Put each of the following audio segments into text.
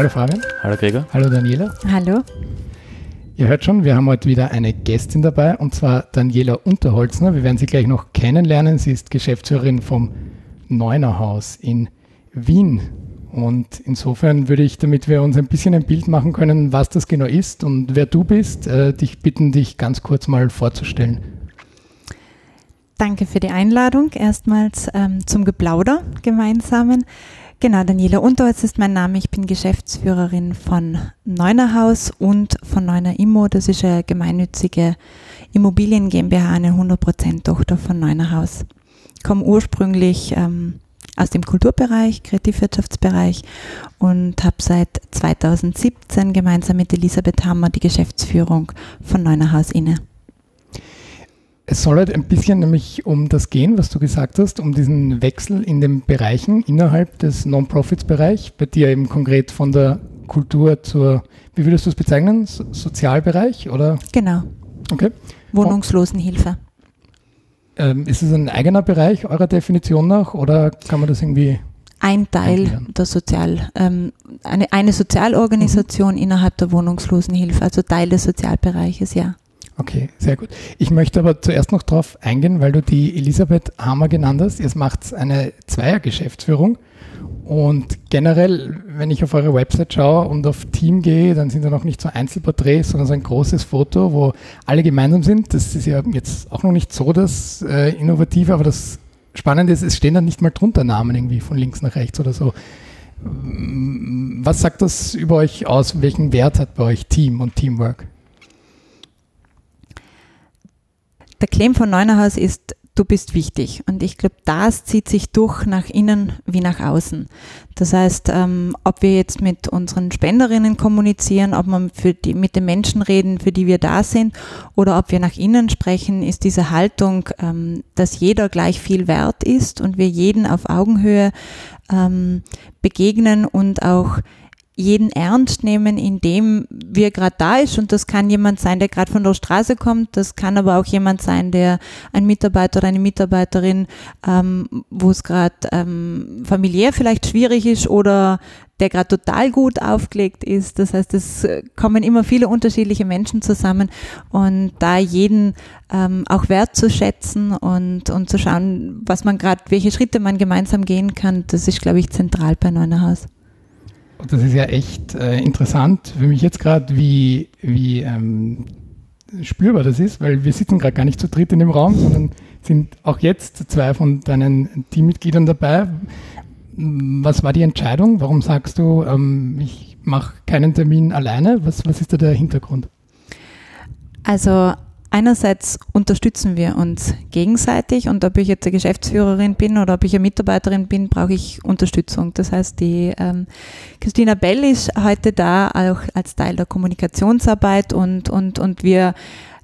Hallo Fabian. Hallo Gregor. Hallo Daniela. Hallo. Ihr hört schon, wir haben heute wieder eine Gästin dabei und zwar Daniela Unterholzner. Wir werden sie gleich noch kennenlernen. Sie ist Geschäftsführerin vom Neuner Haus in Wien. Und insofern würde ich, damit wir uns ein bisschen ein Bild machen können, was das genau ist und wer du bist, äh, dich bitten, dich ganz kurz mal vorzustellen. Danke für die Einladung. Erstmals ähm, zum Geplauder gemeinsamen. Genau, Daniela Unterholz ist mein Name. Ich bin Geschäftsführerin von Neuner Haus und von Neuner Immo. Das ist eine gemeinnützige Immobilien GmbH, eine 100% Tochter von Neuner Haus. Ich komme ursprünglich ähm, aus dem Kulturbereich, Kreativwirtschaftsbereich und habe seit 2017 gemeinsam mit Elisabeth Hammer die Geschäftsführung von Neuner Haus inne. Es soll halt ein bisschen nämlich um das gehen, was du gesagt hast, um diesen Wechsel in den Bereichen innerhalb des Non-Profits-Bereich, bei dir eben konkret von der Kultur zur, wie würdest du es bezeichnen, so Sozialbereich oder? Genau. Okay. Wohnungslosenhilfe. Ähm, ist es ein eigener Bereich eurer Definition nach oder kann man das irgendwie? Ein Teil erklären? der Sozial, ähm, eine, eine Sozialorganisation mhm. innerhalb der Wohnungslosenhilfe, also Teil des Sozialbereiches, ja. Okay, sehr gut. Ich möchte aber zuerst noch darauf eingehen, weil du die Elisabeth Hammer genannt hast. Jetzt macht eine Zweiergeschäftsführung. Und generell, wenn ich auf eure Website schaue und auf Team gehe, dann sind da noch nicht so Einzelporträts, sondern so ein großes Foto, wo alle gemeinsam sind. Das ist ja jetzt auch noch nicht so das äh, Innovative, aber das Spannende ist, es stehen dann nicht mal drunter Namen irgendwie von links nach rechts oder so. Was sagt das über euch aus? Welchen Wert hat bei euch Team und Teamwork? Der Claim von Neunerhaus ist, du bist wichtig. Und ich glaube, das zieht sich durch nach innen wie nach außen. Das heißt, ähm, ob wir jetzt mit unseren Spenderinnen kommunizieren, ob wir für die, mit den Menschen reden, für die wir da sind, oder ob wir nach innen sprechen, ist diese Haltung, ähm, dass jeder gleich viel wert ist und wir jeden auf Augenhöhe ähm, begegnen und auch jeden ernst nehmen, indem wir gerade da ist. Und das kann jemand sein, der gerade von der Straße kommt. Das kann aber auch jemand sein, der ein Mitarbeiter oder eine Mitarbeiterin, ähm, wo es gerade ähm, familiär vielleicht schwierig ist oder der gerade total gut aufgelegt ist. Das heißt, es kommen immer viele unterschiedliche Menschen zusammen und da jeden ähm, auch wertzuschätzen und, und zu schauen, was man gerade, welche Schritte man gemeinsam gehen kann, das ist, glaube ich, zentral bei Neunerhaus das ist ja echt äh, interessant für mich jetzt gerade, wie, wie ähm, spürbar das ist, weil wir sitzen gerade gar nicht zu dritt in dem Raum, sondern sind auch jetzt zwei von deinen Teammitgliedern dabei. Was war die Entscheidung? Warum sagst du, ähm, ich mache keinen Termin alleine? Was, was ist da der Hintergrund? Also Einerseits unterstützen wir uns gegenseitig und ob ich jetzt eine Geschäftsführerin bin oder ob ich eine Mitarbeiterin bin, brauche ich Unterstützung. Das heißt, die ähm, Christina Bell ist heute da auch als Teil der Kommunikationsarbeit und, und, und wir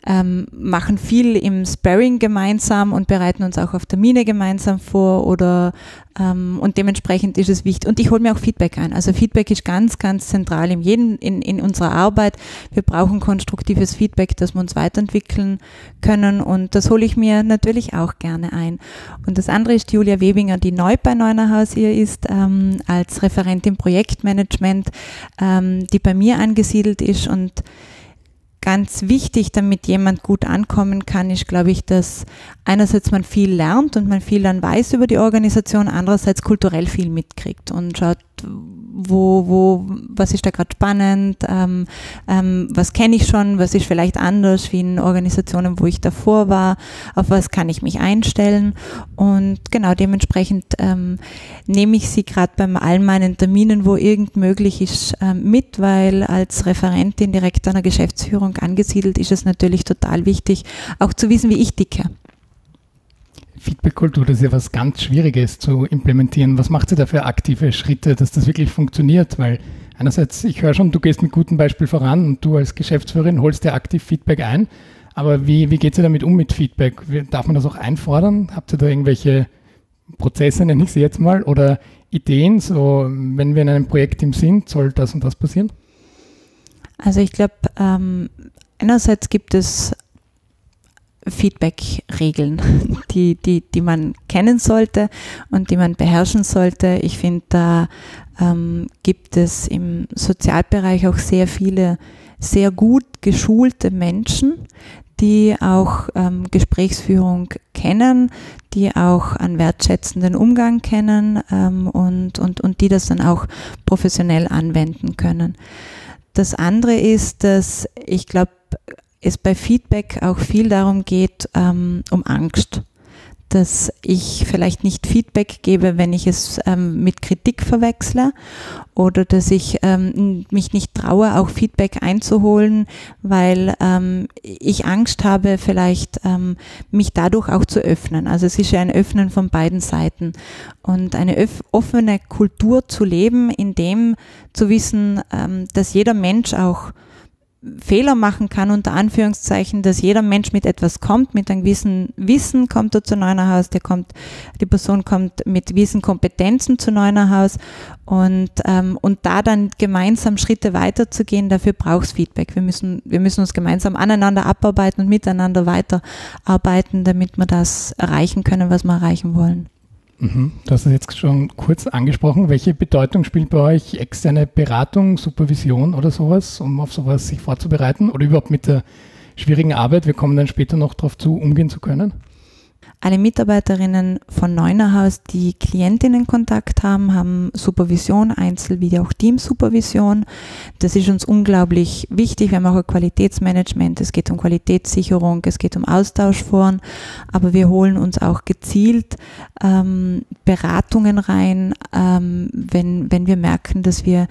ähm, machen viel im Sparring gemeinsam und bereiten uns auch auf Termine gemeinsam vor oder ähm, und dementsprechend ist es wichtig. Und ich hole mir auch Feedback ein. Also Feedback ist ganz, ganz zentral in, jedem, in, in unserer Arbeit. Wir brauchen konstruktives Feedback, dass wir uns weiterentwickeln können und das hole ich mir natürlich auch gerne ein. Und das andere ist Julia Webinger, die neu bei Neunerhaus hier ist, ähm, als Referentin Projektmanagement, ähm, die bei mir angesiedelt ist und ganz wichtig, damit jemand gut ankommen kann, ist, glaube ich, dass einerseits man viel lernt und man viel dann weiß über die Organisation, andererseits kulturell viel mitkriegt und schaut, wo, wo, was ist da gerade spannend, ähm, ähm, was kenne ich schon, was ist vielleicht anders wie in Organisationen, wo ich davor war, auf was kann ich mich einstellen und genau dementsprechend ähm, nehme ich sie gerade bei all meinen Terminen, wo irgend möglich ist, ähm, mit, weil als Referentin direkt der Geschäftsführung angesiedelt ist es natürlich total wichtig, auch zu wissen, wie ich dicke. Feedback-Kultur, das ist ja was ganz Schwieriges zu implementieren. Was macht ihr da für aktive Schritte, dass das wirklich funktioniert? Weil einerseits, ich höre schon, du gehst mit gutem Beispiel voran und du als Geschäftsführerin holst dir aktiv Feedback ein. Aber wie, wie geht ihr damit um mit Feedback? Darf man das auch einfordern? Habt ihr da irgendwelche Prozesse, nenne ich sie jetzt mal, oder Ideen, so wenn wir in einem Projektteam sind, soll das und das passieren? Also ich glaube, ähm, einerseits gibt es Feedback-Regeln, die, die, die man kennen sollte und die man beherrschen sollte. Ich finde, da ähm, gibt es im Sozialbereich auch sehr viele sehr gut geschulte Menschen, die auch ähm, Gesprächsführung kennen, die auch einen wertschätzenden Umgang kennen ähm, und, und, und die das dann auch professionell anwenden können. Das andere ist, dass ich glaube, es bei Feedback auch viel darum geht, ähm, um Angst. Dass ich vielleicht nicht Feedback gebe, wenn ich es ähm, mit Kritik verwechsle. Oder dass ich ähm, mich nicht traue, auch Feedback einzuholen, weil ähm, ich Angst habe, vielleicht ähm, mich dadurch auch zu öffnen. Also es ist ja ein Öffnen von beiden Seiten. Und eine offene Kultur zu leben, in dem zu wissen, ähm, dass jeder Mensch auch Fehler machen kann, unter Anführungszeichen, dass jeder Mensch mit etwas kommt, mit einem gewissen Wissen kommt er zu Neunerhaus, der kommt, die Person kommt mit gewissen Kompetenzen zu Neunerhaus und, ähm, und da dann gemeinsam Schritte weiterzugehen, dafür braucht es Feedback. Wir müssen, wir müssen uns gemeinsam aneinander abarbeiten und miteinander weiterarbeiten, damit wir das erreichen können, was wir erreichen wollen. Mhm. Hast es jetzt schon kurz angesprochen. Welche Bedeutung spielt bei euch externe Beratung, Supervision oder sowas, um auf sowas sich vorzubereiten oder überhaupt mit der schwierigen Arbeit, wir kommen dann später noch darauf zu, umgehen zu können? Alle Mitarbeiterinnen von Neunerhaus, die Klientinnenkontakt haben, haben Supervision, Einzel- wie auch Teamsupervision. Das ist uns unglaublich wichtig. Wir haben auch ein Qualitätsmanagement. Es geht um Qualitätssicherung, es geht um Austauschforen, aber wir holen uns auch gezielt ähm, Beratungen rein, ähm, wenn, wenn wir merken, dass wir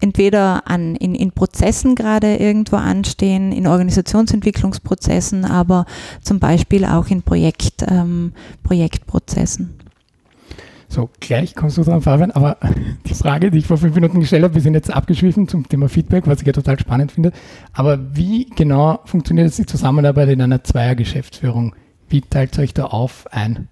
entweder an, in, in Prozessen gerade irgendwo anstehen, in Organisationsentwicklungsprozessen, aber zum Beispiel auch in Projekt, ähm, Projektprozessen. So, gleich kommst du dran, Fabian, aber die Frage, die ich vor fünf Minuten gestellt habe, wir sind jetzt abgeschwiffen zum Thema Feedback, was ich ja total spannend finde. Aber wie genau funktioniert jetzt die Zusammenarbeit in einer Zweiergeschäftsführung? Wie teilt ihr euch da auf ein?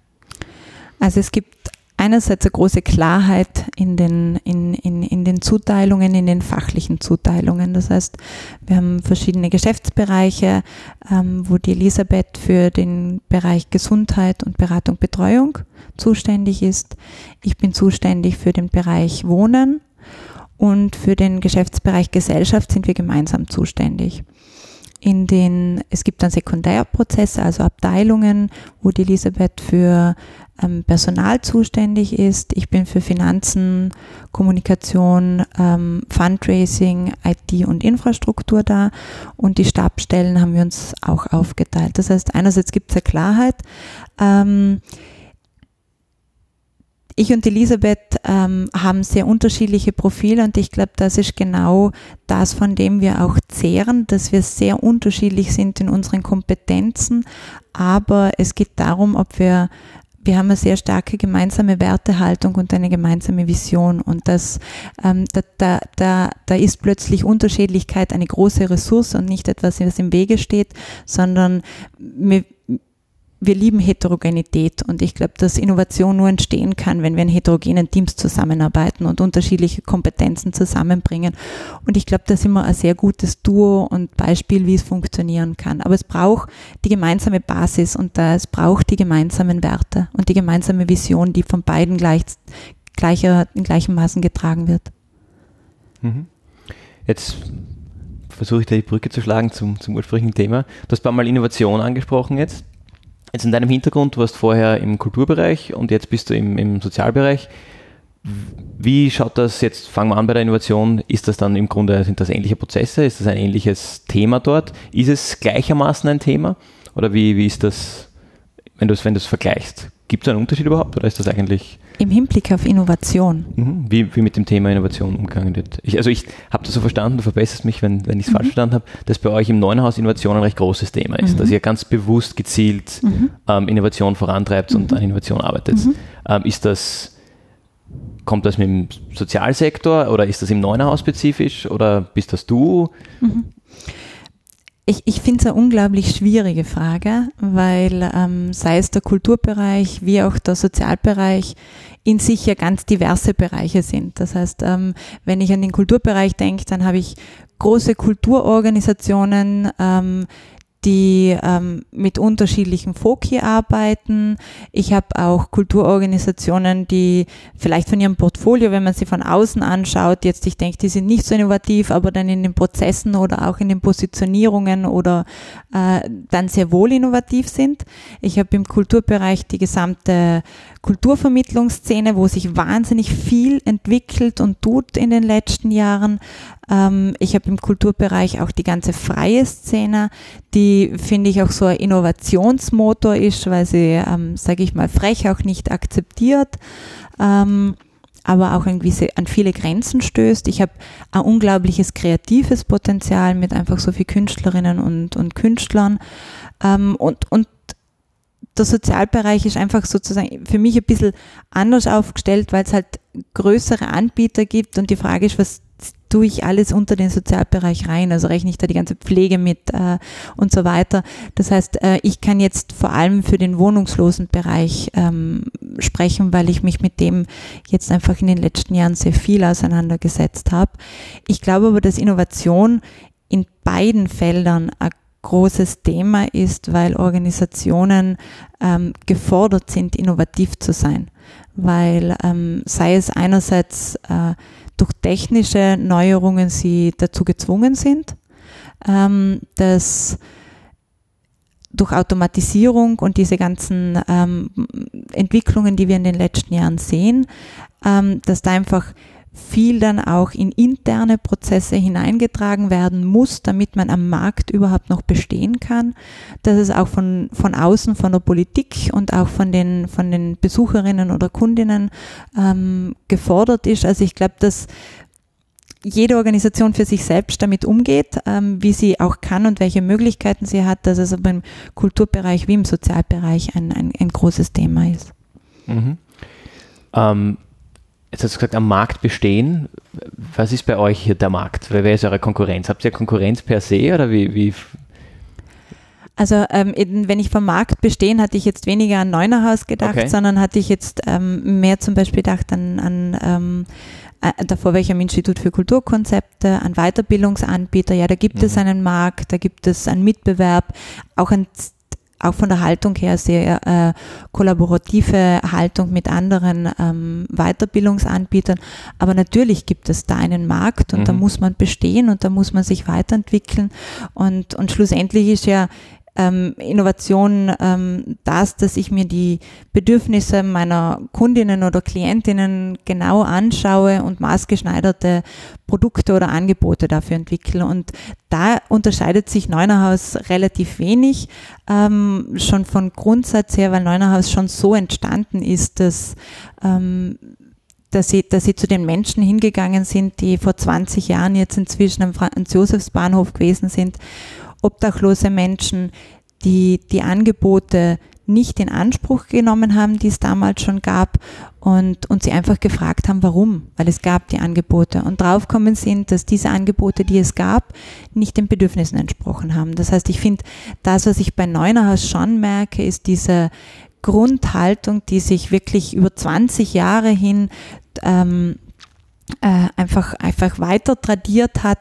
Also es gibt einerseits eine große Klarheit in den, in, in, in den Zuteilungen, in den fachlichen Zuteilungen. Das heißt, wir haben verschiedene Geschäftsbereiche, ähm, wo die Elisabeth für den Bereich Gesundheit und Beratung, Betreuung zuständig ist. Ich bin zuständig für den Bereich Wohnen und für den Geschäftsbereich Gesellschaft sind wir gemeinsam zuständig in den, es gibt dann Sekundärprozesse, also Abteilungen, wo die Elisabeth für ähm, Personal zuständig ist. Ich bin für Finanzen, Kommunikation, ähm, Fundraising, IT und Infrastruktur da und die Stabstellen haben wir uns auch aufgeteilt. Das heißt, einerseits gibt es eine Klarheit. Ähm, ich und Elisabeth ähm, haben sehr unterschiedliche Profile und ich glaube, das ist genau das, von dem wir auch zehren, dass wir sehr unterschiedlich sind in unseren Kompetenzen, aber es geht darum, ob wir wir haben eine sehr starke gemeinsame Wertehaltung und eine gemeinsame Vision. Und das, ähm, da, da, da, da ist plötzlich Unterschiedlichkeit eine große Ressource und nicht etwas, was im Wege steht, sondern wir, wir lieben Heterogenität und ich glaube, dass Innovation nur entstehen kann, wenn wir in heterogenen Teams zusammenarbeiten und unterschiedliche Kompetenzen zusammenbringen. Und ich glaube, das ist immer ein sehr gutes Duo und Beispiel, wie es funktionieren kann. Aber es braucht die gemeinsame Basis und es braucht die gemeinsamen Werte und die gemeinsame Vision, die von beiden gleich, gleicher, in gleichem Maßen getragen wird. Mhm. Jetzt versuche ich da die Brücke zu schlagen zum, zum ursprünglichen Thema. Du hast ein paar Mal Innovation angesprochen jetzt. Jetzt in deinem Hintergrund, du warst vorher im Kulturbereich und jetzt bist du im, im Sozialbereich. Wie schaut das jetzt, fangen wir an bei der Innovation, ist das dann im Grunde, sind das ähnliche Prozesse, ist das ein ähnliches Thema dort? Ist es gleichermaßen ein Thema? Oder wie, wie ist das, wenn du es wenn vergleichst? Gibt es einen Unterschied überhaupt oder ist das eigentlich im Hinblick auf Innovation. Mhm. Wie, wie mit dem Thema Innovation umgegangen wird. Ich, also ich habe das so verstanden, du verbesserst mich, wenn, wenn ich es mhm. falsch verstanden habe, dass bei euch im neuen Haus Innovation ein recht großes Thema ist, mhm. dass ihr ganz bewusst gezielt mhm. ähm, Innovation vorantreibt und mhm. an Innovation arbeitet. Mhm. Ähm, ist das, kommt das mit dem Sozialsektor oder ist das im neuen Haus spezifisch oder bist das du? Ich, ich finde es eine unglaublich schwierige Frage, weil ähm, sei es der Kulturbereich wie auch der Sozialbereich in sich ja ganz diverse Bereiche sind. Das heißt, ähm, wenn ich an den Kulturbereich denke, dann habe ich große Kulturorganisationen, ähm, die ähm, mit unterschiedlichen Foki arbeiten. Ich habe auch Kulturorganisationen, die vielleicht von ihrem Portfolio, wenn man sie von außen anschaut, jetzt ich denke, die sind nicht so innovativ, aber dann in den Prozessen oder auch in den Positionierungen oder äh, dann sehr wohl innovativ sind. Ich habe im Kulturbereich die gesamte Kulturvermittlungsszene, wo sich wahnsinnig viel entwickelt und tut in den letzten Jahren. Ähm, ich habe im Kulturbereich auch die ganze freie Szene, die finde ich auch so ein Innovationsmotor ist, weil sie, ähm, sage ich mal, frech auch nicht akzeptiert. Ähm, aber auch irgendwie an viele Grenzen stößt. Ich habe ein unglaubliches kreatives Potenzial mit einfach so viel Künstlerinnen und, und Künstlern. Ähm, und, und der Sozialbereich ist einfach sozusagen für mich ein bisschen anders aufgestellt, weil es halt größere Anbieter gibt und die Frage ist, was tue ich alles unter den Sozialbereich rein, also rechne ich da die ganze Pflege mit äh, und so weiter. Das heißt, äh, ich kann jetzt vor allem für den wohnungslosen Bereich ähm, sprechen, weil ich mich mit dem jetzt einfach in den letzten Jahren sehr viel auseinandergesetzt habe. Ich glaube aber, dass Innovation in beiden Feldern eine großes Thema ist, weil Organisationen ähm, gefordert sind, innovativ zu sein. Weil ähm, sei es einerseits äh, durch technische Neuerungen sie dazu gezwungen sind, ähm, dass durch Automatisierung und diese ganzen ähm, Entwicklungen, die wir in den letzten Jahren sehen, ähm, dass da einfach viel dann auch in interne Prozesse hineingetragen werden muss, damit man am Markt überhaupt noch bestehen kann, dass es auch von, von außen, von der Politik und auch von den, von den Besucherinnen oder Kundinnen ähm, gefordert ist. Also ich glaube, dass jede Organisation für sich selbst damit umgeht, ähm, wie sie auch kann und welche Möglichkeiten sie hat, dass es aber im Kulturbereich wie im Sozialbereich ein, ein, ein großes Thema ist. Mhm. Ähm, Jetzt hast du gesagt, am Markt bestehen. Was ist bei euch hier der Markt? Wer ist eure Konkurrenz? Habt ihr Konkurrenz per se oder wie? wie? Also ähm, wenn ich vom Markt bestehen, hatte ich jetzt weniger an Neunerhaus gedacht, okay. sondern hatte ich jetzt ähm, mehr zum Beispiel gedacht an, an ähm, äh, davor war ich am Institut für Kulturkonzepte, an Weiterbildungsanbieter. Ja, da gibt mhm. es einen Markt, da gibt es einen Mitbewerb, auch ein auch von der Haltung her sehr äh, kollaborative Haltung mit anderen ähm, Weiterbildungsanbietern. Aber natürlich gibt es da einen Markt und mhm. da muss man bestehen und da muss man sich weiterentwickeln. Und, und schlussendlich ist ja ähm, Innovation ähm, das, dass ich mir die Bedürfnisse meiner Kundinnen oder Klientinnen genau anschaue und maßgeschneiderte Produkte oder Angebote dafür entwickle. Und da unterscheidet sich Neunerhaus relativ wenig, ähm, schon von Grundsatz her, weil Neunerhaus schon so entstanden ist, dass ähm, dass sie, dass sie zu den Menschen hingegangen sind, die vor 20 Jahren jetzt inzwischen am Franz-Josefs-Bahnhof gewesen sind obdachlose Menschen, die die Angebote nicht in Anspruch genommen haben, die es damals schon gab und, und sie einfach gefragt haben, warum, weil es gab die Angebote und draufkommen sind, dass diese Angebote, die es gab, nicht den Bedürfnissen entsprochen haben. Das heißt, ich finde, das, was ich bei Neunerhaus schon merke, ist diese Grundhaltung, die sich wirklich über 20 Jahre hin ähm, äh, einfach, einfach weiter tradiert hat,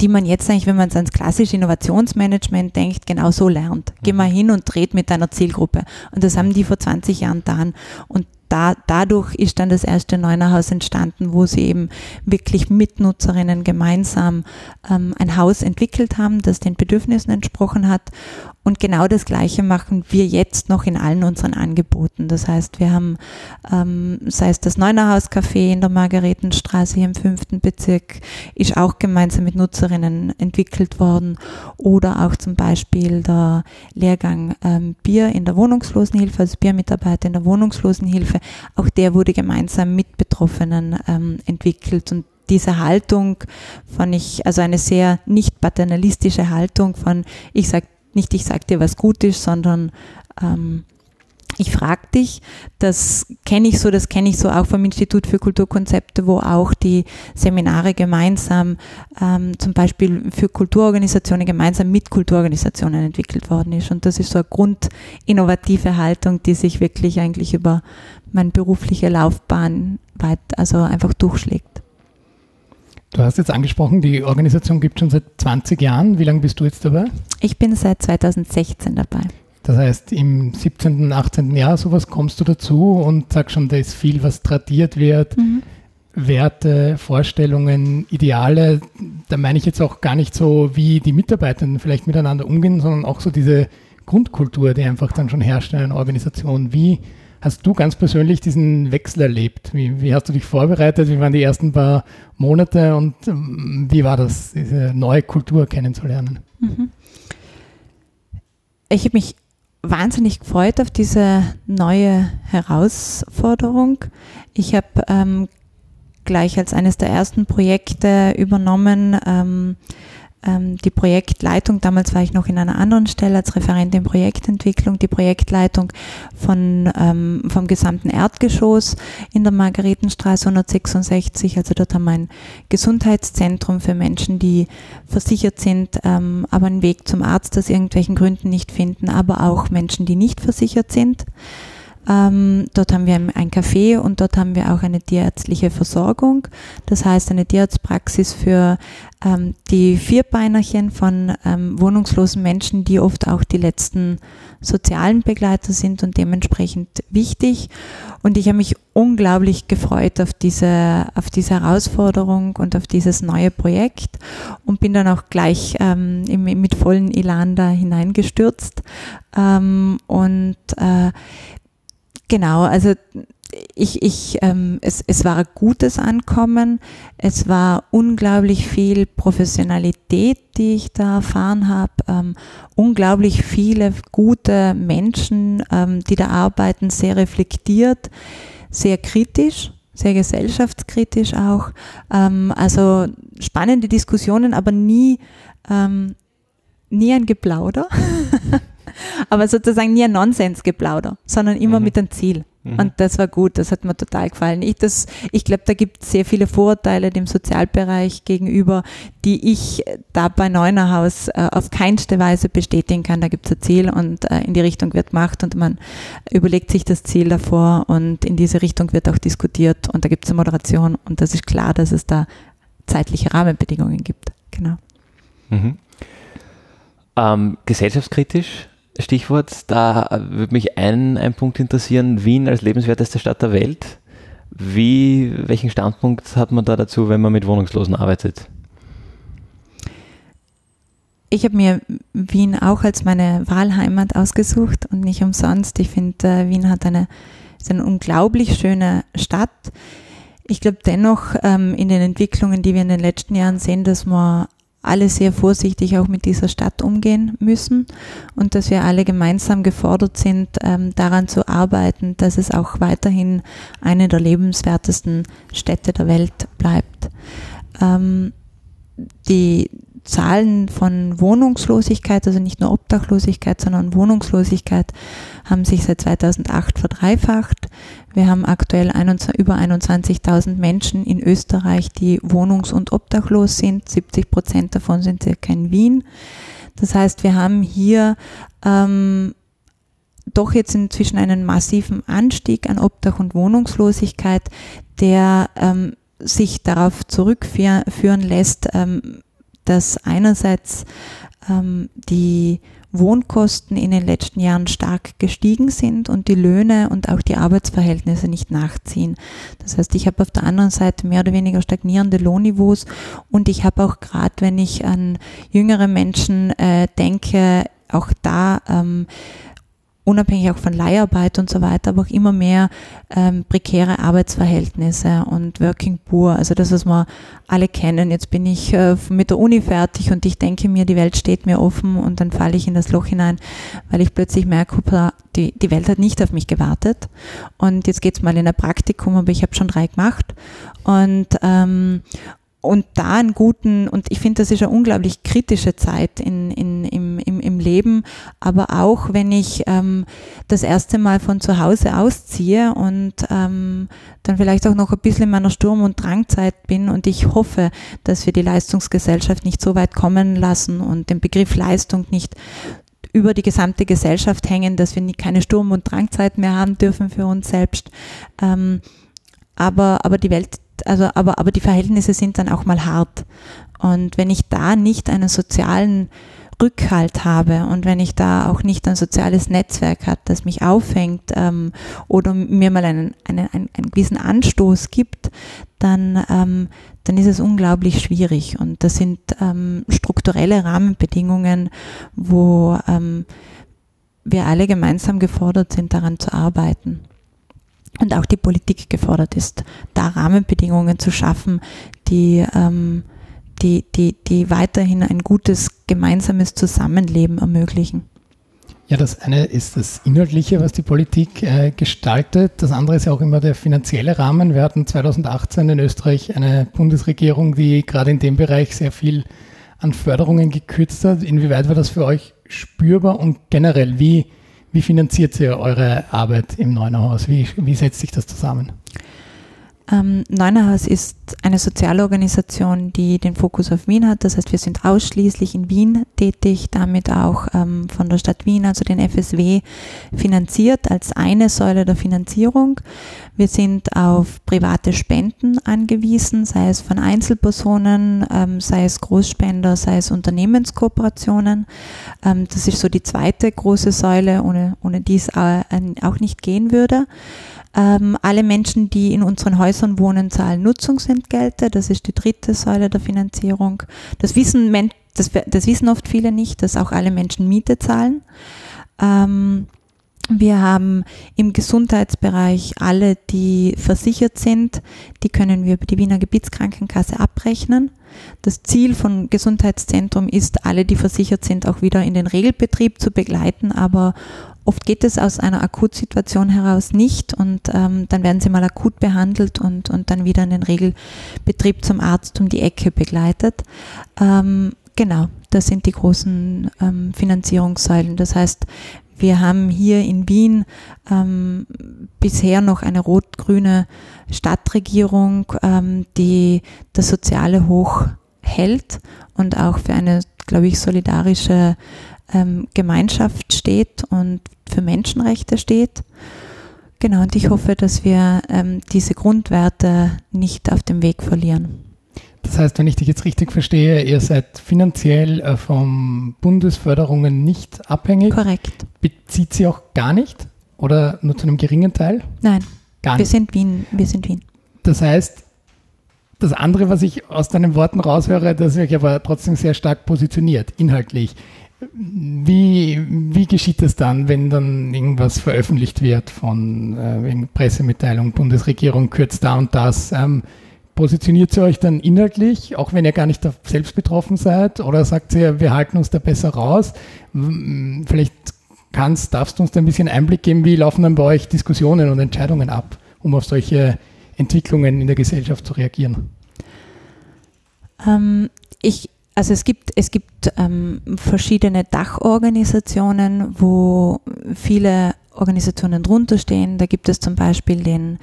die man jetzt eigentlich, wenn man ans klassische Innovationsmanagement denkt, genau so lernt. Geh mal hin und dreht mit deiner Zielgruppe. Und das haben die vor 20 Jahren getan. Und da, dadurch ist dann das erste Neunerhaus entstanden, wo sie eben wirklich mit Nutzerinnen gemeinsam ähm, ein Haus entwickelt haben, das den Bedürfnissen entsprochen hat. Und genau das Gleiche machen wir jetzt noch in allen unseren Angeboten. Das heißt, wir haben, ähm, sei es das Neunerhaus Café in der Margaretenstraße hier im fünften Bezirk, ist auch gemeinsam mit Nutzerinnen entwickelt worden. Oder auch zum Beispiel der Lehrgang ähm, Bier in der Wohnungslosenhilfe, also Biermitarbeiter in der Wohnungslosenhilfe. Auch der wurde gemeinsam mit Betroffenen ähm, entwickelt. Und diese Haltung von ich, also eine sehr nicht paternalistische Haltung von ich sage nicht ich sage dir, was gut ist, sondern ähm, ich frage dich, das kenne ich so, das kenne ich so auch vom Institut für Kulturkonzepte, wo auch die Seminare gemeinsam, ähm, zum Beispiel für Kulturorganisationen gemeinsam mit Kulturorganisationen entwickelt worden ist. Und das ist so eine grundinnovative Haltung, die sich wirklich eigentlich über meine berufliche Laufbahn weit, also einfach durchschlägt. Du hast jetzt angesprochen, die Organisation gibt schon seit 20 Jahren. Wie lange bist du jetzt dabei? Ich bin seit 2016 dabei. Das heißt, im 17., 18. Jahr sowas kommst du dazu und sagst schon, da ist viel, was tradiert wird. Mhm. Werte, Vorstellungen, Ideale. Da meine ich jetzt auch gar nicht so, wie die Mitarbeitenden vielleicht miteinander umgehen, sondern auch so diese Grundkultur, die einfach dann schon herrscht in einer Organisation. Wie hast du ganz persönlich diesen Wechsel erlebt? Wie, wie hast du dich vorbereitet? Wie waren die ersten paar Monate und ähm, wie war das, diese neue Kultur kennenzulernen? Mhm. Ich habe mich wahnsinnig gefreut auf diese neue Herausforderung. Ich habe ähm, gleich als eines der ersten Projekte übernommen, ähm, ähm, die Projektleitung, damals war ich noch in einer anderen Stelle als Referentin Projektentwicklung, die Projektleitung von, ähm, vom gesamten Erdgeschoss in der Margaretenstraße 166. Also dort haben wir ein Gesundheitszentrum für Menschen, die versichert sind, ähm, aber einen Weg zum Arzt aus irgendwelchen Gründen nicht finden, aber auch Menschen, die nicht versichert sind. Ähm, dort haben wir ein Café und dort haben wir auch eine tierärztliche Versorgung. Das heißt eine Tierarztpraxis für ähm, die Vierbeinerchen von ähm, wohnungslosen Menschen, die oft auch die letzten sozialen Begleiter sind und dementsprechend wichtig. Und ich habe mich unglaublich gefreut auf diese, auf diese Herausforderung und auf dieses neue Projekt und bin dann auch gleich ähm, mit vollen Elan da hineingestürzt. Ähm, und äh, Genau, also ich, ich, ähm, es, es war ein gutes Ankommen, es war unglaublich viel Professionalität, die ich da erfahren habe, ähm, unglaublich viele gute Menschen, ähm, die da arbeiten, sehr reflektiert, sehr kritisch, sehr gesellschaftskritisch auch. Ähm, also spannende Diskussionen, aber nie, ähm, nie ein Geplauder. aber sozusagen nie ein Nonsensgeplauder, sondern immer mhm. mit einem Ziel. Mhm. Und das war gut, das hat mir total gefallen. Ich, ich glaube, da gibt es sehr viele Vorurteile dem Sozialbereich gegenüber, die ich da bei Neunerhaus äh, auf keinste Weise bestätigen kann. Da gibt es ein Ziel und äh, in die Richtung wird gemacht und man überlegt sich das Ziel davor und in diese Richtung wird auch diskutiert und da gibt es eine Moderation und das ist klar, dass es da zeitliche Rahmenbedingungen gibt. Genau. Mhm. Ähm, gesellschaftskritisch Stichwort, da würde mich ein, ein Punkt interessieren, Wien als lebenswerteste Stadt der Welt. Wie, welchen Standpunkt hat man da dazu, wenn man mit Wohnungslosen arbeitet? Ich habe mir Wien auch als meine Wahlheimat ausgesucht und nicht umsonst. Ich finde, äh, Wien hat eine, ist eine unglaublich schöne Stadt. Ich glaube dennoch ähm, in den Entwicklungen, die wir in den letzten Jahren sehen, dass man alle sehr vorsichtig auch mit dieser Stadt umgehen müssen und dass wir alle gemeinsam gefordert sind, ähm, daran zu arbeiten, dass es auch weiterhin eine der lebenswertesten Städte der Welt bleibt. Ähm, die Zahlen von Wohnungslosigkeit, also nicht nur Obdachlosigkeit, sondern Wohnungslosigkeit, haben sich seit 2008 verdreifacht. Wir haben aktuell 21, über 21.000 Menschen in Österreich, die wohnungs- und obdachlos sind. 70 Prozent davon sind circa in Wien. Das heißt, wir haben hier ähm, doch jetzt inzwischen einen massiven Anstieg an Obdach- und Wohnungslosigkeit, der ähm, sich darauf zurückführen lässt, ähm, dass einerseits ähm, die Wohnkosten in den letzten Jahren stark gestiegen sind und die Löhne und auch die Arbeitsverhältnisse nicht nachziehen. Das heißt, ich habe auf der anderen Seite mehr oder weniger stagnierende Lohnniveaus und ich habe auch gerade, wenn ich an jüngere Menschen äh, denke, auch da ähm, unabhängig auch von Leiharbeit und so weiter, aber auch immer mehr ähm, prekäre Arbeitsverhältnisse und Working Poor, also das, was wir alle kennen. Jetzt bin ich äh, mit der Uni fertig und ich denke mir, die Welt steht mir offen und dann falle ich in das Loch hinein, weil ich plötzlich merke, die, die Welt hat nicht auf mich gewartet. Und jetzt geht's mal in ein Praktikum, aber ich habe schon drei gemacht. Und ähm, und da einen guten, und ich finde, das ist eine unglaublich kritische Zeit in, in, im, im Leben, aber auch wenn ich ähm, das erste Mal von zu Hause ausziehe und ähm, dann vielleicht auch noch ein bisschen in meiner Sturm- und Drangzeit bin und ich hoffe, dass wir die Leistungsgesellschaft nicht so weit kommen lassen und den Begriff Leistung nicht über die gesamte Gesellschaft hängen, dass wir keine Sturm- und Drangzeit mehr haben dürfen für uns selbst. Ähm, aber, aber die Welt, also, aber, aber die Verhältnisse sind dann auch mal hart. Und wenn ich da nicht einen sozialen Rückhalt habe und wenn ich da auch nicht ein soziales Netzwerk habe, das mich auffängt ähm, oder mir mal einen, einen, einen, einen gewissen Anstoß gibt, dann, ähm, dann ist es unglaublich schwierig. Und das sind ähm, strukturelle Rahmenbedingungen, wo ähm, wir alle gemeinsam gefordert sind, daran zu arbeiten. Und auch die Politik gefordert ist, da Rahmenbedingungen zu schaffen, die ähm, die, die, die weiterhin ein gutes gemeinsames Zusammenleben ermöglichen. Ja, das eine ist das Inhaltliche, was die Politik äh, gestaltet. Das andere ist ja auch immer der finanzielle Rahmen. Wir hatten 2018 in Österreich eine Bundesregierung, die gerade in dem Bereich sehr viel an Förderungen gekürzt hat. Inwieweit war das für euch spürbar und generell, wie, wie finanziert ihr eure Arbeit im Neunerhaus? Wie, wie setzt sich das zusammen? Ähm, Neunerhaus ist eine Sozialorganisation, die den Fokus auf Wien hat. Das heißt, wir sind ausschließlich in Wien tätig, damit auch ähm, von der Stadt Wien, also den FSW, finanziert als eine Säule der Finanzierung. Wir sind auf private Spenden angewiesen, sei es von Einzelpersonen, ähm, sei es Großspender, sei es Unternehmenskooperationen. Ähm, das ist so die zweite große Säule, ohne, ohne die es auch nicht gehen würde. Ähm, alle Menschen, die in unseren Häusern wohnen, zahlen Nutzungsentgelte. Das ist die dritte Säule der Finanzierung. Das wissen, das, das wissen oft viele nicht, dass auch alle Menschen Miete zahlen. Ähm, wir haben im Gesundheitsbereich alle, die versichert sind, die können wir über die Wiener Gebietskrankenkasse abrechnen. Das Ziel von Gesundheitszentrum ist, alle, die versichert sind, auch wieder in den Regelbetrieb zu begleiten, aber Oft geht es aus einer Akutsituation heraus nicht und ähm, dann werden sie mal akut behandelt und, und dann wieder in den Regelbetrieb zum Arzt um die Ecke begleitet. Ähm, genau, das sind die großen ähm, Finanzierungssäulen. Das heißt, wir haben hier in Wien ähm, bisher noch eine rot-grüne Stadtregierung, ähm, die das Soziale hoch hält und auch für eine, glaube ich, solidarische ähm, Gemeinschaft steht und für Menschenrechte steht. Genau, und ich hoffe, dass wir ähm, diese Grundwerte nicht auf dem Weg verlieren. Das heißt, wenn ich dich jetzt richtig verstehe, ihr seid finanziell äh, von Bundesförderungen nicht abhängig. Korrekt. Bezieht sie auch gar nicht oder nur zu einem geringen Teil? Nein. Gar nicht. Wir sind Wien. Wir sind Wien. Das heißt, das andere, was ich aus deinen Worten raushöre, das ist aber trotzdem sehr stark positioniert, inhaltlich. Wie, wie geschieht das dann, wenn dann irgendwas veröffentlicht wird von äh, Pressemitteilung, Bundesregierung kürzt da und das? Ähm, positioniert ihr euch dann inhaltlich, auch wenn ihr gar nicht selbst betroffen seid? Oder sagt ihr, wir halten uns da besser raus? Vielleicht kannst, darfst du uns da ein bisschen Einblick geben, wie laufen dann bei euch Diskussionen und Entscheidungen ab, um auf solche Entwicklungen in der Gesellschaft zu reagieren? Ähm, ich, also es gibt, es gibt ähm, verschiedene Dachorganisationen, wo viele Organisationen drunter stehen. Da gibt es zum Beispiel den,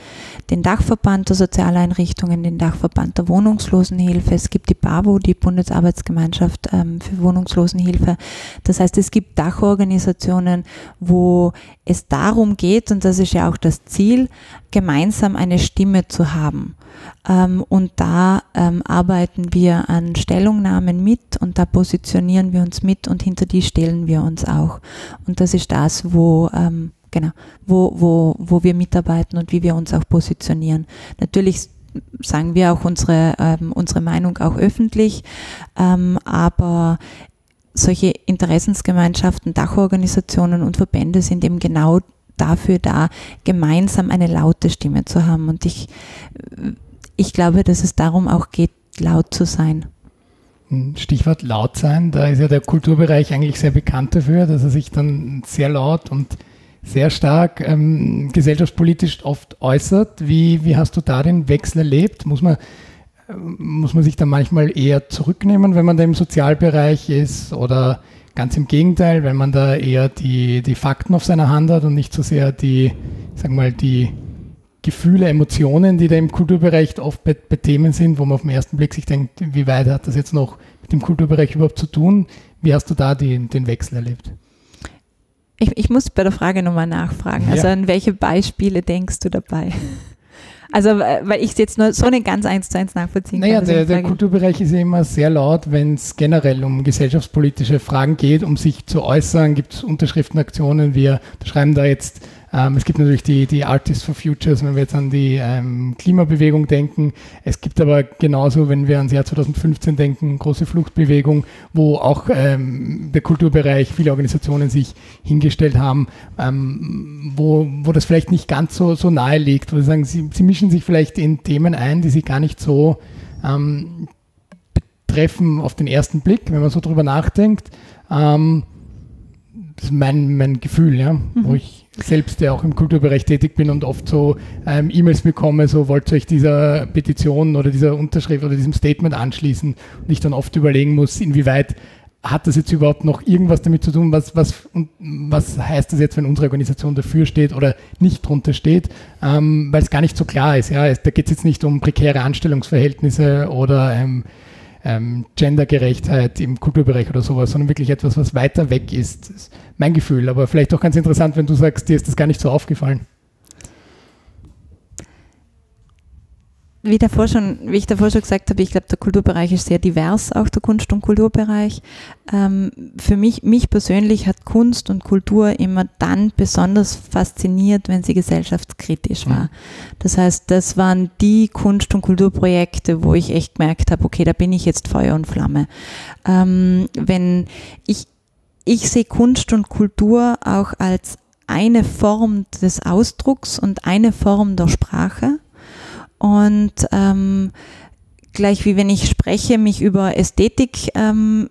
den Dachverband der Sozialeinrichtungen, den Dachverband der Wohnungslosenhilfe. Es gibt die BAWO, die Bundesarbeitsgemeinschaft ähm, für Wohnungslosenhilfe. Das heißt, es gibt Dachorganisationen, wo es darum geht, und das ist ja auch das Ziel, gemeinsam eine Stimme zu haben. Ähm, und da ähm, arbeiten wir an Stellungnahmen mit und da positionieren wir uns mit und hinter die stellen wir uns auch. Und das ist das, wo genau, wo, wo, wo wir mitarbeiten und wie wir uns auch positionieren. Natürlich sagen wir auch unsere, ähm, unsere Meinung auch öffentlich, ähm, aber solche Interessensgemeinschaften, Dachorganisationen und Verbände sind eben genau dafür da, gemeinsam eine laute Stimme zu haben. Und ich ich glaube, dass es darum auch geht, laut zu sein. Hm, Stichwort laut sein, da ist ja der Kulturbereich eigentlich sehr bekannt dafür, dass er sich dann sehr laut und sehr stark ähm, gesellschaftspolitisch oft äußert. Wie, wie hast du da den Wechsel erlebt? Muss man, muss man sich da manchmal eher zurücknehmen, wenn man da im Sozialbereich ist? Oder Ganz im Gegenteil, wenn man da eher die, die Fakten auf seiner Hand hat und nicht so sehr die, sag mal, die Gefühle, Emotionen, die da im Kulturbereich oft bei, bei, Themen sind, wo man auf den ersten Blick sich denkt, wie weit hat das jetzt noch mit dem Kulturbereich überhaupt zu tun? Wie hast du da die, den Wechsel erlebt? Ich, ich muss bei der Frage nochmal nachfragen. Also ja. an welche Beispiele denkst du dabei? Also, weil ich es jetzt nur so eine ganz eins zu eins nachvollziehen naja, kann. Naja, der, der Kulturbereich ist ja immer sehr laut, wenn es generell um gesellschaftspolitische Fragen geht, um sich zu äußern. Gibt es Unterschriftenaktionen. Wir schreiben da jetzt ähm, es gibt natürlich die, die Artists for Futures, wenn wir jetzt an die ähm, Klimabewegung denken. Es gibt aber genauso, wenn wir ans Jahr 2015 denken, große Fluchtbewegung, wo auch ähm, der Kulturbereich, viele Organisationen sich hingestellt haben, ähm, wo, wo das vielleicht nicht ganz so, so nahe liegt, wo sie sagen, sie, sie mischen sich vielleicht in Themen ein, die sie gar nicht so ähm, betreffen auf den ersten Blick, wenn man so drüber nachdenkt. Ähm, das ist mein, mein Gefühl, ja, mhm. wo ich selbst, der auch im Kulturbereich tätig bin und oft so ähm, E-Mails bekomme, so wollt ihr euch dieser Petition oder dieser Unterschrift oder diesem Statement anschließen und ich dann oft überlegen muss, inwieweit hat das jetzt überhaupt noch irgendwas damit zu tun, was, was, was heißt das jetzt, wenn unsere Organisation dafür steht oder nicht drunter steht, ähm, weil es gar nicht so klar ist. Ja? da geht es jetzt nicht um prekäre Anstellungsverhältnisse oder ähm, ähm, Gendergerechtheit im Kulturbereich oder sowas, sondern wirklich etwas, was weiter weg ist. Ist mein Gefühl, aber vielleicht auch ganz interessant, wenn du sagst, dir ist das gar nicht so aufgefallen. Wie, davor schon, wie ich davor schon gesagt habe, ich glaube, der Kulturbereich ist sehr divers, auch der Kunst- und Kulturbereich. Ähm, für mich, mich persönlich hat Kunst und Kultur immer dann besonders fasziniert, wenn sie gesellschaftskritisch war. Mhm. Das heißt, das waren die Kunst- und Kulturprojekte, wo ich echt gemerkt habe, okay, da bin ich jetzt Feuer und Flamme. Ähm, wenn ich, ich sehe Kunst und Kultur auch als eine Form des Ausdrucks und eine Form der Sprache und ähm, gleich wie wenn ich spreche, mich über Ästhetik ähm,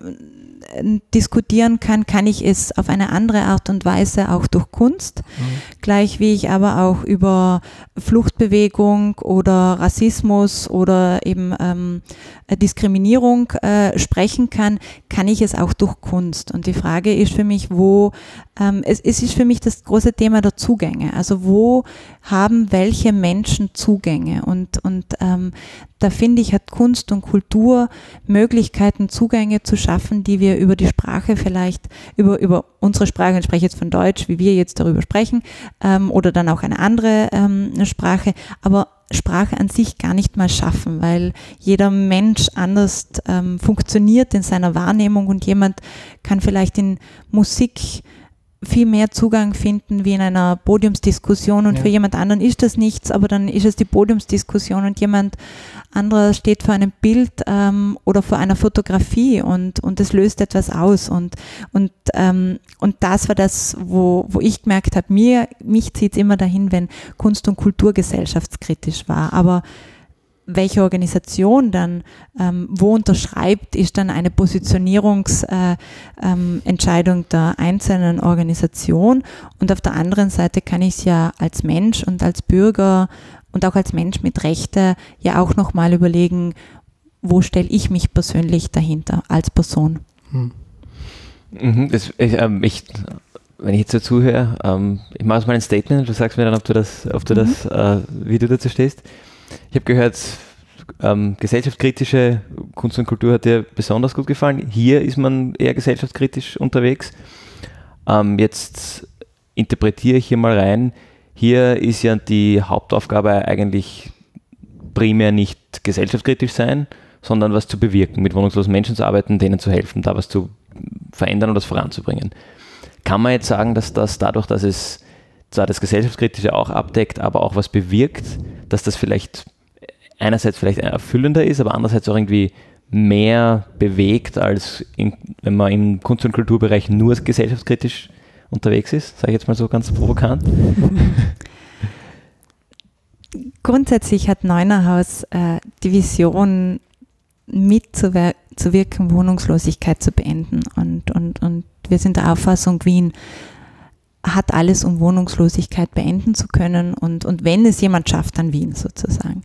diskutieren kann, kann ich es auf eine andere Art und Weise auch durch Kunst, mhm. gleich wie ich aber auch über Fluchtbewegung oder Rassismus oder eben ähm, Diskriminierung äh, sprechen kann, kann ich es auch durch Kunst. Und die Frage ist für mich, wo, ähm, es, es ist für mich das große Thema der Zugänge. Also wo haben welche Menschen Zugänge? Und, und ähm, da finde ich, hat Kunst und Kultur Möglichkeiten, Zugänge zu schaffen, die wir über die Sprache vielleicht, über, über unsere Sprache, ich spreche jetzt von Deutsch, wie wir jetzt darüber sprechen, ähm, oder dann auch eine andere ähm, Sprache, aber Sprache an sich gar nicht mal schaffen, weil jeder Mensch anders ähm, funktioniert in seiner Wahrnehmung und jemand kann vielleicht in Musik viel mehr Zugang finden wie in einer Podiumsdiskussion und ja. für jemand anderen ist das nichts, aber dann ist es die Podiumsdiskussion und jemand anderer steht vor einem Bild ähm, oder vor einer Fotografie und und es löst etwas aus und und ähm, und das war das, wo wo ich gemerkt habe, mir mich zieht es immer dahin, wenn Kunst und Kultur gesellschaftskritisch war, aber welche Organisation dann ähm, wo unterschreibt, ist dann eine Positionierungsentscheidung äh, ähm, der einzelnen Organisation. Und auf der anderen Seite kann ich es ja als Mensch und als Bürger und auch als Mensch mit Rechte ja auch nochmal überlegen, wo stelle ich mich persönlich dahinter als Person. Hm. Mhm, das, ich, ähm, ich, wenn ich jetzt dazu höre, ähm, ich mache mal ein Statement, du sagst mir dann, ob du das, ob du mhm. das, äh, wie du dazu stehst. Ich habe gehört, ähm, gesellschaftskritische Kunst und Kultur hat dir besonders gut gefallen. Hier ist man eher gesellschaftskritisch unterwegs. Ähm, jetzt interpretiere ich hier mal rein. Hier ist ja die Hauptaufgabe eigentlich primär nicht gesellschaftskritisch sein, sondern was zu bewirken, mit wohnungslosen Menschen zu arbeiten, denen zu helfen, da was zu verändern oder das voranzubringen. Kann man jetzt sagen, dass das dadurch, dass es zwar das Gesellschaftskritische auch abdeckt, aber auch was bewirkt, dass das vielleicht einerseits vielleicht erfüllender ist, aber andererseits auch irgendwie mehr bewegt, als in, wenn man im Kunst- und Kulturbereich nur gesellschaftskritisch unterwegs ist, sage ich jetzt mal so ganz provokant. Grundsätzlich hat Neunerhaus äh, die Vision, mitzuwirken, Wohnungslosigkeit zu beenden. Und, und, und wir sind der Auffassung, Wien hat alles, um Wohnungslosigkeit beenden zu können. Und, und wenn es jemand schafft, dann Wien sozusagen.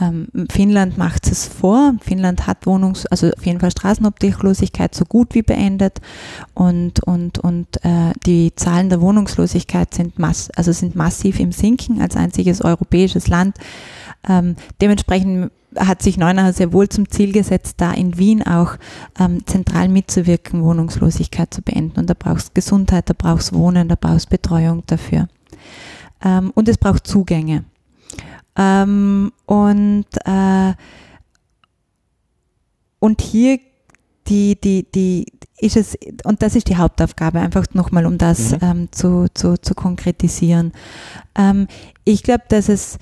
Ähm, Finnland macht es vor. Finnland hat Wohnungs-, also auf jeden Fall Straßenobdachlosigkeit so gut wie beendet. Und, und, und äh, die Zahlen der Wohnungslosigkeit sind, mass also sind massiv im Sinken als einziges europäisches Land. Ähm, dementsprechend hat sich Neunacher sehr wohl zum Ziel gesetzt, da in Wien auch ähm, zentral mitzuwirken, Wohnungslosigkeit zu beenden. Und da brauchst Gesundheit, da brauchst Wohnen, da brauchst Betreuung dafür. Ähm, und es braucht Zugänge. Ähm, und, äh, und hier die, die, die ist es, und das ist die Hauptaufgabe, einfach nochmal, um das mhm. ähm, zu, zu, zu konkretisieren. Ähm, ich glaube, dass es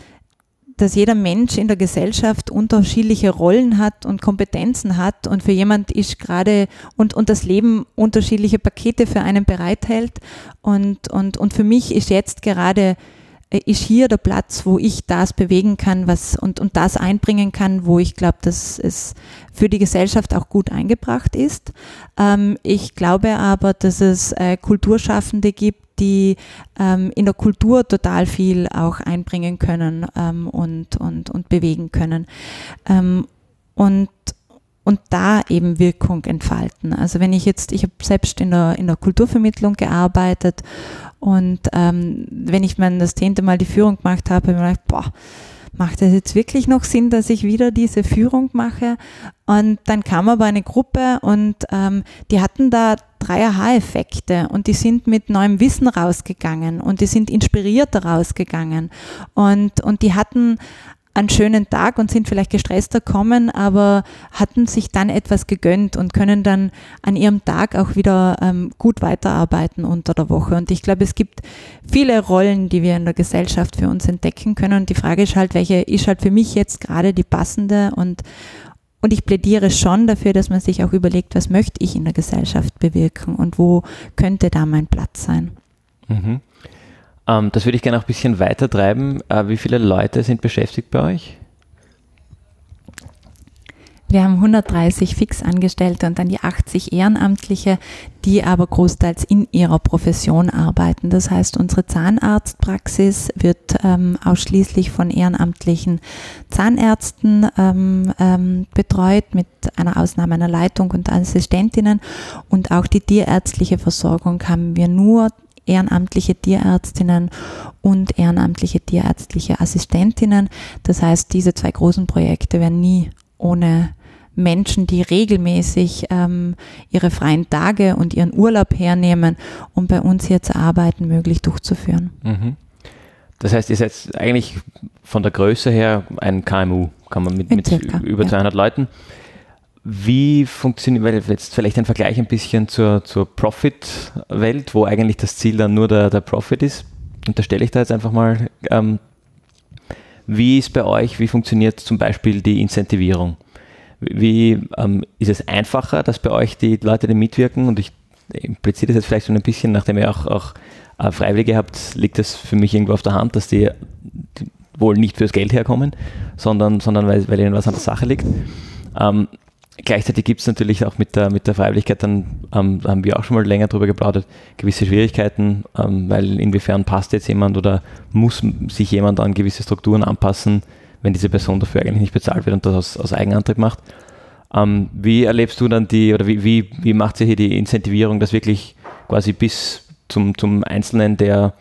dass jeder Mensch in der Gesellschaft unterschiedliche Rollen hat und Kompetenzen hat und für jemand ist gerade und, und das Leben unterschiedliche Pakete für einen bereithält. Und, und, und für mich ist jetzt gerade ist hier der Platz, wo ich das bewegen kann, was und, und das einbringen kann, wo ich glaube, dass es für die Gesellschaft auch gut eingebracht ist. Ähm, ich glaube aber, dass es äh, Kulturschaffende gibt, die ähm, in der Kultur total viel auch einbringen können ähm, und, und, und bewegen können. Ähm, und und da eben Wirkung entfalten. Also wenn ich jetzt, ich habe selbst in der, in der Kulturvermittlung gearbeitet und ähm, wenn ich mein das zehnte Mal die Führung gemacht habe, habe ich mir gedacht, boah, macht es jetzt wirklich noch Sinn, dass ich wieder diese Führung mache? Und dann kam aber eine Gruppe und ähm, die hatten da drei Aha-Effekte und die sind mit neuem Wissen rausgegangen und die sind inspirierter rausgegangen und, und die hatten einen schönen Tag und sind vielleicht gestresster kommen, aber hatten sich dann etwas gegönnt und können dann an ihrem Tag auch wieder ähm, gut weiterarbeiten unter der Woche. Und ich glaube, es gibt viele Rollen, die wir in der Gesellschaft für uns entdecken können. Und die Frage ist halt, welche ist halt für mich jetzt gerade die passende und und ich plädiere schon dafür, dass man sich auch überlegt, was möchte ich in der Gesellschaft bewirken und wo könnte da mein Platz sein. Mhm. Ähm, das würde ich gerne auch ein bisschen weiter treiben. Äh, wie viele Leute sind beschäftigt bei euch? Wir haben 130 Fixangestellte und dann die 80 Ehrenamtliche, die aber großteils in ihrer Profession arbeiten. Das heißt, unsere Zahnarztpraxis wird ähm, ausschließlich von ehrenamtlichen Zahnärzten ähm, ähm, betreut, mit einer Ausnahme einer Leitung und Assistentinnen. Und auch die tierärztliche Versorgung haben wir nur ehrenamtliche Tierärztinnen und ehrenamtliche tierärztliche Assistentinnen. Das heißt, diese zwei großen Projekte werden nie ohne Menschen, die regelmäßig ähm, ihre freien Tage und ihren Urlaub hernehmen, um bei uns hier zu arbeiten, möglich durchzuführen. Mhm. Das heißt, ihr seid eigentlich von der Größe her ein KMU, kann man mit, mit circa, über 200 ja. Leuten. Wie funktioniert, weil jetzt vielleicht ein Vergleich ein bisschen zur, zur Profit-Welt, wo eigentlich das Ziel dann nur der, der Profit ist. Und da stelle ich da jetzt einfach mal, ähm, wie ist bei euch, wie funktioniert zum Beispiel die Incentivierung? Wie ähm, ist es einfacher, dass bei euch die Leute, die mitwirken, und ich impliziere das jetzt vielleicht so ein bisschen, nachdem ihr auch, auch äh, Freiwillige habt, liegt das für mich irgendwo auf der Hand, dass die, die wohl nicht fürs Geld herkommen, sondern, sondern weil, weil ihnen was an der Sache liegt. Ähm, Gleichzeitig gibt es natürlich auch mit der, mit der Freiwilligkeit, dann ähm, haben wir auch schon mal länger darüber geplaudert, gewisse Schwierigkeiten, ähm, weil inwiefern passt jetzt jemand oder muss sich jemand an gewisse Strukturen anpassen, wenn diese Person dafür eigentlich nicht bezahlt wird und das aus, aus Eigenantrieb macht. Ähm, wie erlebst du dann die, oder wie, wie, wie macht ihr hier die Incentivierung, dass wirklich quasi bis zum, zum Einzelnen, der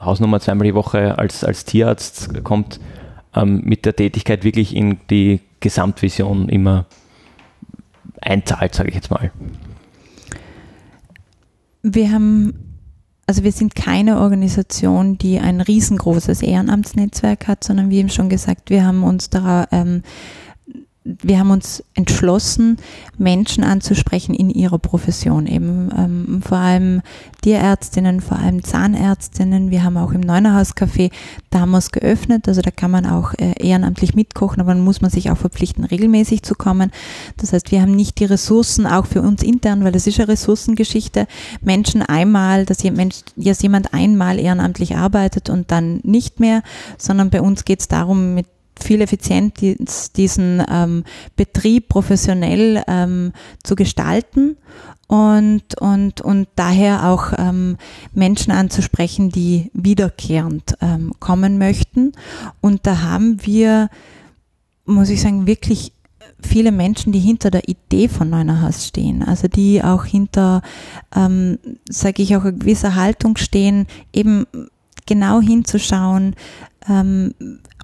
Hausnummer zweimal die Woche als, als Tierarzt kommt, ähm, mit der Tätigkeit wirklich in die Gesamtvision immer einzahlt, sage ich jetzt mal. Wir haben, also wir sind keine Organisation, die ein riesengroßes Ehrenamtsnetzwerk hat, sondern wie eben schon gesagt, wir haben uns da ähm, wir haben uns entschlossen, Menschen anzusprechen in ihrer Profession, eben ähm, vor allem Tierärztinnen, vor allem Zahnärztinnen. Wir haben auch im Neunerhaus-Café damals geöffnet, also da kann man auch äh, ehrenamtlich mitkochen, aber dann muss man sich auch verpflichten, regelmäßig zu kommen. Das heißt, wir haben nicht die Ressourcen, auch für uns intern, weil das ist eine Ressourcengeschichte, Menschen einmal, dass jemand einmal ehrenamtlich arbeitet und dann nicht mehr, sondern bei uns geht es darum, mit viel effizient diesen ähm, Betrieb professionell ähm, zu gestalten und, und, und daher auch ähm, Menschen anzusprechen, die wiederkehrend ähm, kommen möchten. Und da haben wir, muss ich sagen, wirklich viele Menschen, die hinter der Idee von Neunerhaus stehen, also die auch hinter, ähm, sage ich auch, eine gewisse Haltung stehen, eben genau hinzuschauen, ähm,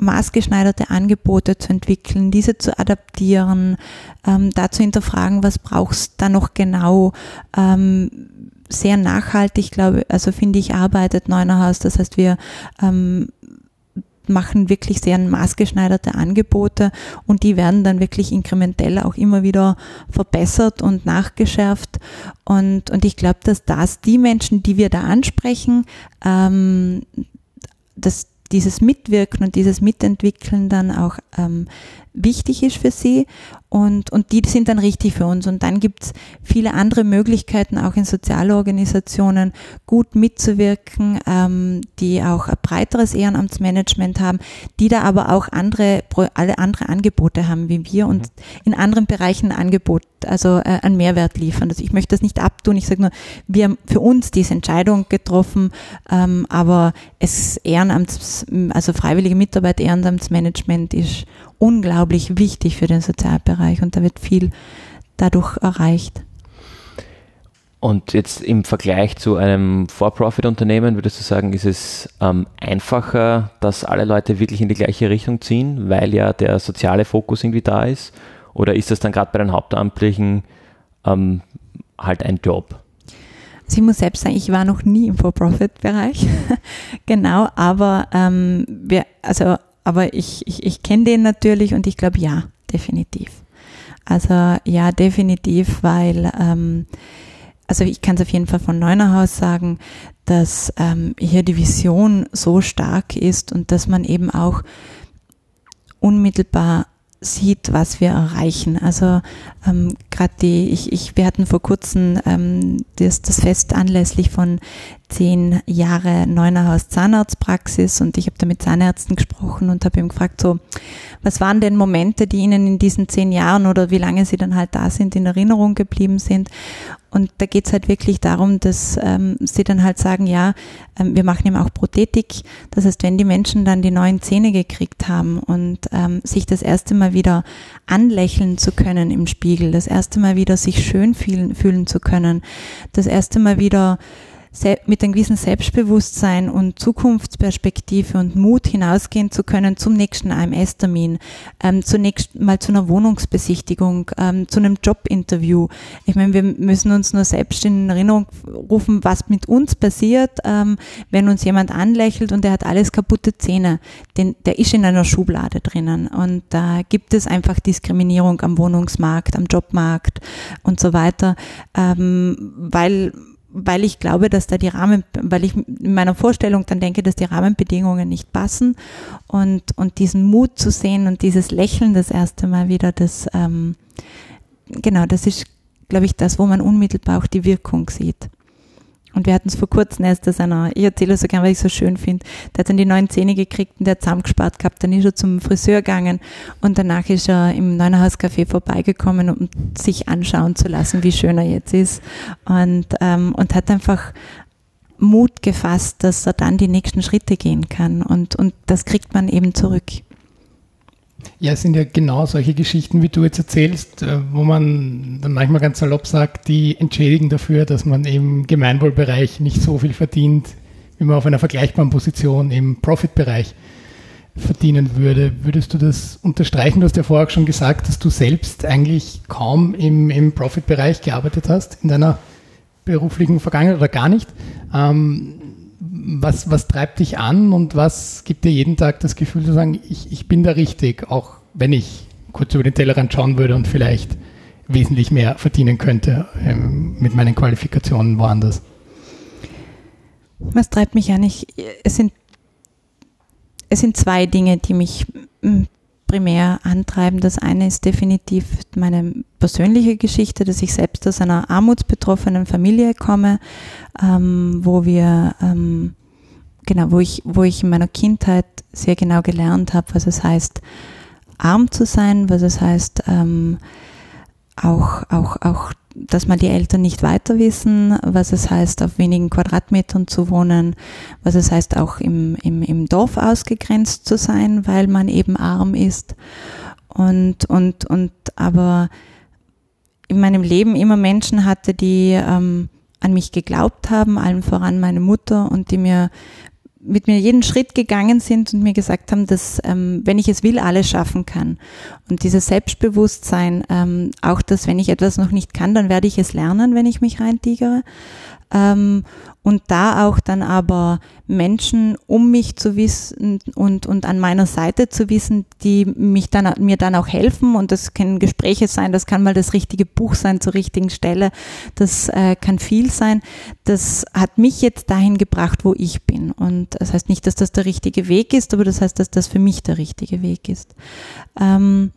maßgeschneiderte Angebote zu entwickeln, diese zu adaptieren, ähm, da zu hinterfragen, was brauchst da noch genau, ähm, sehr nachhaltig, glaube also finde ich, arbeitet Neunerhaus. Das heißt, wir ähm, machen wirklich sehr maßgeschneiderte Angebote und die werden dann wirklich inkrementell auch immer wieder verbessert und nachgeschärft. Und, und ich glaube, dass das die Menschen, die wir da ansprechen, ähm, dass dieses Mitwirken und dieses Mitentwickeln dann auch ähm, wichtig ist für sie und, und die sind dann richtig für uns. Und dann gibt es viele andere Möglichkeiten, auch in Sozialorganisationen gut mitzuwirken, ähm, die auch ein breiteres Ehrenamtsmanagement haben, die da aber auch andere, alle andere Angebote haben wie wir und mhm. in anderen Bereichen Angebot, also äh, einen Mehrwert liefern. Also ich möchte das nicht abtun, ich sage nur, wir haben für uns diese Entscheidung getroffen, ähm, aber es Ehrenamts, also freiwillige Mitarbeit, Ehrenamtsmanagement ist unglaublich wichtig für den Sozialbereich und da wird viel dadurch erreicht. Und jetzt im Vergleich zu einem For-Profit-Unternehmen, würdest du sagen, ist es ähm, einfacher, dass alle Leute wirklich in die gleiche Richtung ziehen, weil ja der soziale Fokus irgendwie da ist? Oder ist das dann gerade bei den Hauptamtlichen ähm, halt ein Job? Also ich muss selbst sagen, ich war noch nie im For-Profit-Bereich. genau, aber ähm, wir, also aber ich, ich, ich kenne den natürlich und ich glaube ja, definitiv. Also ja, definitiv, weil ähm, also ich kann es auf jeden Fall von Neunerhaus sagen, dass ähm, hier die Vision so stark ist und dass man eben auch unmittelbar sieht, was wir erreichen. Also ähm, gerade die, ich, ich, wir hatten vor kurzem ähm, das, das Fest anlässlich von zehn Jahre Neunerhaus Zahnarztpraxis und ich habe da mit Zahnärzten gesprochen und habe ihm gefragt, so, was waren denn Momente, die Ihnen in diesen zehn Jahren oder wie lange Sie dann halt da sind, in Erinnerung geblieben sind? Und da geht es halt wirklich darum, dass ähm, sie dann halt sagen, ja, ähm, wir machen eben auch Prothetik. Das heißt, wenn die Menschen dann die neuen Zähne gekriegt haben und ähm, sich das erste Mal wieder anlächeln zu können im Spiegel, das erste Mal wieder sich schön fühlen, fühlen zu können, das erste Mal wieder mit einem gewissen Selbstbewusstsein und Zukunftsperspektive und Mut hinausgehen zu können zum nächsten AMS-Termin, ähm, zunächst mal zu einer Wohnungsbesichtigung, ähm, zu einem Jobinterview. Ich meine, wir müssen uns nur selbst in Erinnerung rufen, was mit uns passiert, ähm, wenn uns jemand anlächelt und der hat alles kaputte Zähne. Den, der ist in einer Schublade drinnen und da gibt es einfach Diskriminierung am Wohnungsmarkt, am Jobmarkt und so weiter, ähm, weil weil ich glaube, dass da die Rahmen, weil ich in meiner Vorstellung dann denke, dass die Rahmenbedingungen nicht passen und, und diesen Mut zu sehen und dieses Lächeln das erste Mal wieder, das, ähm, genau, das ist, glaube ich, das, wo man unmittelbar auch die Wirkung sieht. Und wir hatten es vor kurzem erst, dass einer, ich erzähle so gern, weil ich es so schön finde, der hat dann die neuen Zähne gekriegt und der hat zusammengespart gehabt, dann ist er zum Friseur gegangen und danach ist er im Neunerhauscafé vorbeigekommen, um sich anschauen zu lassen, wie schön er jetzt ist. Und, ähm, und hat einfach Mut gefasst, dass er dann die nächsten Schritte gehen kann. Und, und das kriegt man eben zurück. Ja, es sind ja genau solche Geschichten, wie du jetzt erzählst, äh, wo man dann manchmal ganz salopp sagt, die entschädigen dafür, dass man im Gemeinwohlbereich nicht so viel verdient, wie man auf einer vergleichbaren Position im Profitbereich verdienen würde. Würdest du das unterstreichen? Du hast ja vorher schon gesagt, dass du selbst eigentlich kaum im, im Profit-Bereich gearbeitet hast in deiner beruflichen Vergangenheit oder gar nicht. Ähm, was, was treibt dich an und was gibt dir jeden Tag das Gefühl zu sagen, ich, ich bin da richtig, auch wenn ich kurz über den Tellerrand schauen würde und vielleicht wesentlich mehr verdienen könnte ähm, mit meinen Qualifikationen woanders? Was treibt mich an? Ich, es, sind, es sind zwei Dinge, die mich primär antreiben. Das eine ist definitiv meine persönliche Geschichte, dass ich selbst aus einer armutsbetroffenen Familie komme, ähm, wo wir ähm, genau, wo ich, wo ich in meiner Kindheit sehr genau gelernt habe, was es heißt, arm zu sein, was es heißt, ähm, auch, auch, auch, dass man die Eltern nicht weiter wissen, was es heißt, auf wenigen Quadratmetern zu wohnen, was es heißt, auch im, im, im Dorf ausgegrenzt zu sein, weil man eben arm ist. Und, und, und aber in meinem Leben immer Menschen hatte, die ähm, an mich geglaubt haben, allen voran meine Mutter und die mir mit mir jeden Schritt gegangen sind und mir gesagt haben, dass ähm, wenn ich es will, alles schaffen kann. Und dieses Selbstbewusstsein, ähm, auch dass wenn ich etwas noch nicht kann, dann werde ich es lernen, wenn ich mich reintigere. Ähm, und da auch dann aber Menschen um mich zu wissen und, und an meiner Seite zu wissen, die mich dann, mir dann auch helfen und das können Gespräche sein, das kann mal das richtige Buch sein zur richtigen Stelle, das äh, kann viel sein. Das hat mich jetzt dahin gebracht, wo ich bin und das heißt nicht, dass das der richtige Weg ist, aber das heißt, dass das für mich der richtige Weg ist. Ähm,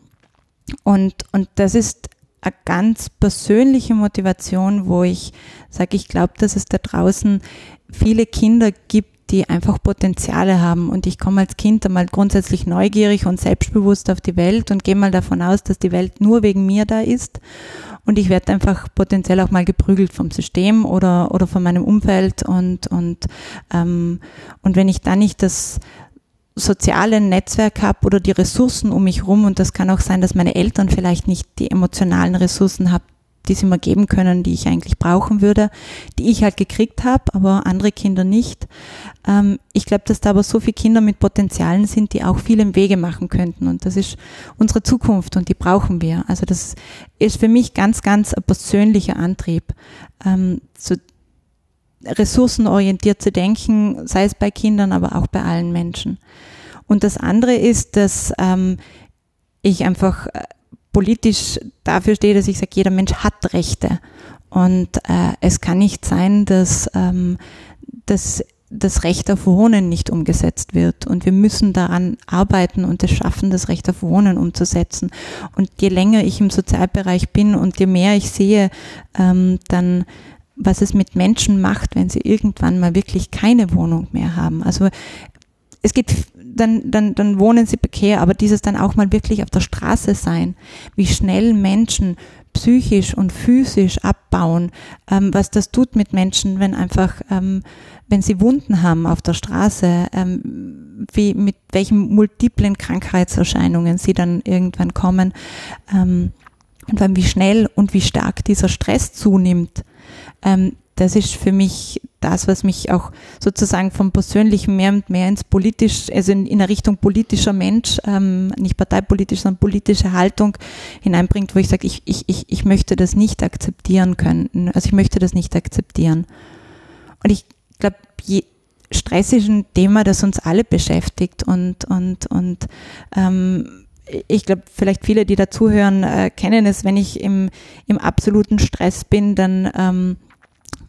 und, und das ist eine ganz persönliche Motivation, wo ich sage, ich glaube, dass es da draußen viele Kinder gibt, die einfach Potenziale haben. Und ich komme als Kind einmal grundsätzlich neugierig und selbstbewusst auf die Welt und gehe mal davon aus, dass die Welt nur wegen mir da ist. Und ich werde einfach potenziell auch mal geprügelt vom System oder, oder von meinem Umfeld. Und, und, ähm, und wenn ich dann nicht das soziale Netzwerk habe oder die Ressourcen um mich rum und das kann auch sein, dass meine Eltern vielleicht nicht die emotionalen Ressourcen haben, die sie mir geben können, die ich eigentlich brauchen würde, die ich halt gekriegt habe, aber andere Kinder nicht. Ähm, ich glaube, dass da aber so viele Kinder mit Potenzialen sind, die auch viel im Wege machen könnten und das ist unsere Zukunft und die brauchen wir. Also das ist für mich ganz, ganz ein persönlicher Antrieb, ähm, ressourcenorientiert zu denken, sei es bei Kindern, aber auch bei allen Menschen. Und das andere ist, dass ähm, ich einfach äh, politisch dafür stehe, dass ich sage, jeder Mensch hat Rechte. Und äh, es kann nicht sein, dass, ähm, dass das Recht auf Wohnen nicht umgesetzt wird. Und wir müssen daran arbeiten und es schaffen, das Recht auf Wohnen umzusetzen. Und je länger ich im Sozialbereich bin und je mehr ich sehe, ähm, dann was es mit Menschen macht, wenn sie irgendwann mal wirklich keine Wohnung mehr haben. Also es geht, dann, dann, dann wohnen sie prekär, aber dieses dann auch mal wirklich auf der Straße sein, wie schnell Menschen psychisch und physisch abbauen, ähm, was das tut mit Menschen, wenn einfach, ähm, wenn sie Wunden haben auf der Straße, ähm, wie, mit welchen multiplen Krankheitserscheinungen sie dann irgendwann kommen, ähm, und dann wie schnell und wie stark dieser Stress zunimmt ähm, das ist für mich das, was mich auch sozusagen vom Persönlichen mehr und mehr ins politisch, also in, in eine Richtung politischer Mensch, ähm, nicht parteipolitisch, sondern politische Haltung hineinbringt, wo ich sage, ich, ich, ich, ich möchte das nicht akzeptieren können. Also ich möchte das nicht akzeptieren. Und ich glaube, Stress ist ein Thema, das uns alle beschäftigt und, und, und ähm, ich glaube, vielleicht viele, die dazuhören, äh, kennen es, wenn ich im, im absoluten Stress bin, dann ähm,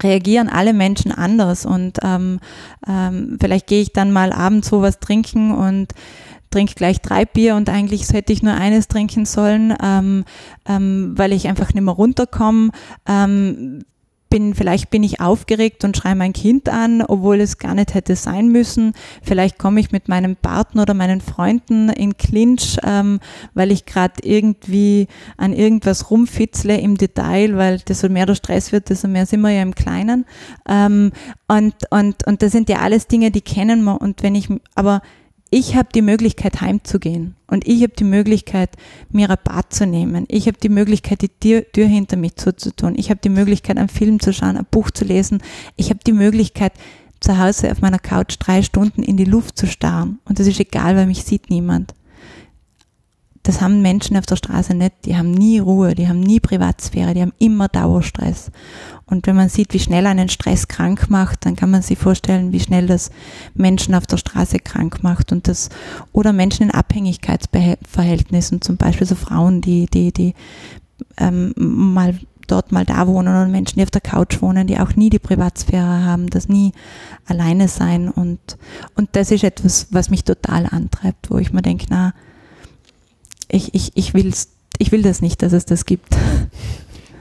reagieren alle Menschen anders und ähm, ähm, vielleicht gehe ich dann mal abends sowas trinken und trinke gleich drei Bier und eigentlich hätte ich nur eines trinken sollen, ähm, ähm, weil ich einfach nicht mehr runterkomme. Ähm, bin, vielleicht bin ich aufgeregt und schreie mein Kind an, obwohl es gar nicht hätte sein müssen. Vielleicht komme ich mit meinem Partner oder meinen Freunden in Clinch, ähm, weil ich gerade irgendwie an irgendwas rumfitzle im Detail, weil desto mehr der Stress wird, desto mehr sind wir ja im Kleinen. Ähm, und, und, und das sind ja alles Dinge, die kennen wir. Und wenn ich, aber ich habe die Möglichkeit heimzugehen und ich habe die Möglichkeit, mir Bad zu nehmen. Ich habe die Möglichkeit, die Tür, Tür hinter mich zuzutun. Ich habe die Möglichkeit, einen Film zu schauen, ein Buch zu lesen. Ich habe die Möglichkeit, zu Hause auf meiner Couch drei Stunden in die Luft zu starren. Und das ist egal, weil mich sieht niemand. Das haben Menschen auf der Straße nicht. Die haben nie Ruhe, die haben nie Privatsphäre, die haben immer Dauerstress. Und wenn man sieht, wie schnell einen Stress krank macht, dann kann man sich vorstellen, wie schnell das Menschen auf der Straße krank macht und das, oder Menschen in Abhängigkeitsverhältnissen, zum Beispiel so Frauen, die, die, die ähm, mal dort mal da wohnen oder Menschen, die auf der Couch wohnen, die auch nie die Privatsphäre haben, das nie alleine sein und, und das ist etwas, was mich total antreibt, wo ich mir denke, na, ich, ich, ich, will's, ich will das nicht, dass es das gibt.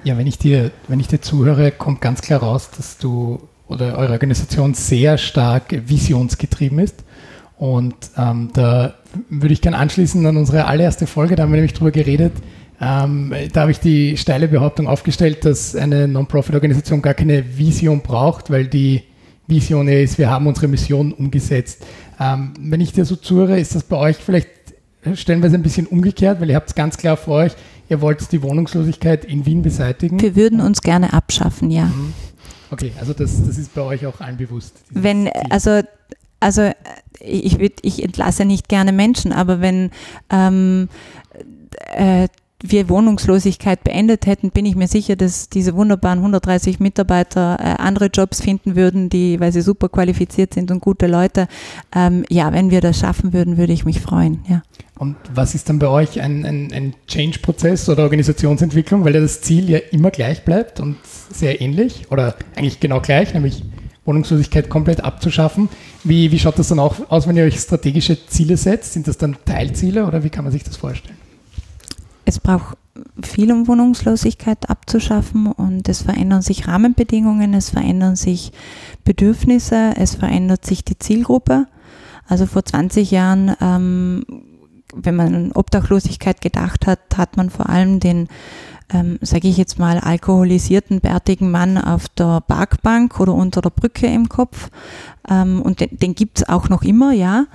Ja, wenn ich dir, wenn ich dir zuhöre, kommt ganz klar raus, dass du oder eure Organisation sehr stark visionsgetrieben ist. Und ähm, da würde ich gerne anschließen an unsere allererste Folge, da haben wir nämlich drüber geredet. Ähm, da habe ich die steile Behauptung aufgestellt, dass eine Non-Profit-Organisation gar keine Vision braucht, weil die Vision ist, wir haben unsere Mission umgesetzt. Ähm, wenn ich dir so zuhöre, ist das bei euch vielleicht stellenweise ein bisschen umgekehrt, weil ihr habt es ganz klar vor euch, ihr wollt die Wohnungslosigkeit in Wien beseitigen. Wir würden uns gerne abschaffen, ja. Mhm. Okay, also das, das ist bei euch auch allen bewusst. Wenn, also also ich, ich entlasse nicht gerne Menschen, aber wenn ähm, äh, wir Wohnungslosigkeit beendet hätten, bin ich mir sicher, dass diese wunderbaren 130 Mitarbeiter äh, andere Jobs finden würden, die, weil sie super qualifiziert sind und gute Leute. Ähm, ja, wenn wir das schaffen würden, würde ich mich freuen. Ja. Und was ist dann bei euch ein, ein, ein Change-Prozess oder Organisationsentwicklung, weil ja das Ziel ja immer gleich bleibt und sehr ähnlich oder eigentlich genau gleich, nämlich Wohnungslosigkeit komplett abzuschaffen. Wie, wie schaut das dann auch aus, wenn ihr euch strategische Ziele setzt? Sind das dann Teilziele oder wie kann man sich das vorstellen? Es braucht viel, um Wohnungslosigkeit abzuschaffen und es verändern sich Rahmenbedingungen, es verändern sich Bedürfnisse, es verändert sich die Zielgruppe. Also vor 20 Jahren, ähm, wenn man an Obdachlosigkeit gedacht hat, hat man vor allem den ähm, sage ich jetzt mal, alkoholisierten, bärtigen Mann auf der Parkbank oder unter der Brücke im Kopf. Ähm, und den, den gibt es auch noch immer, ja.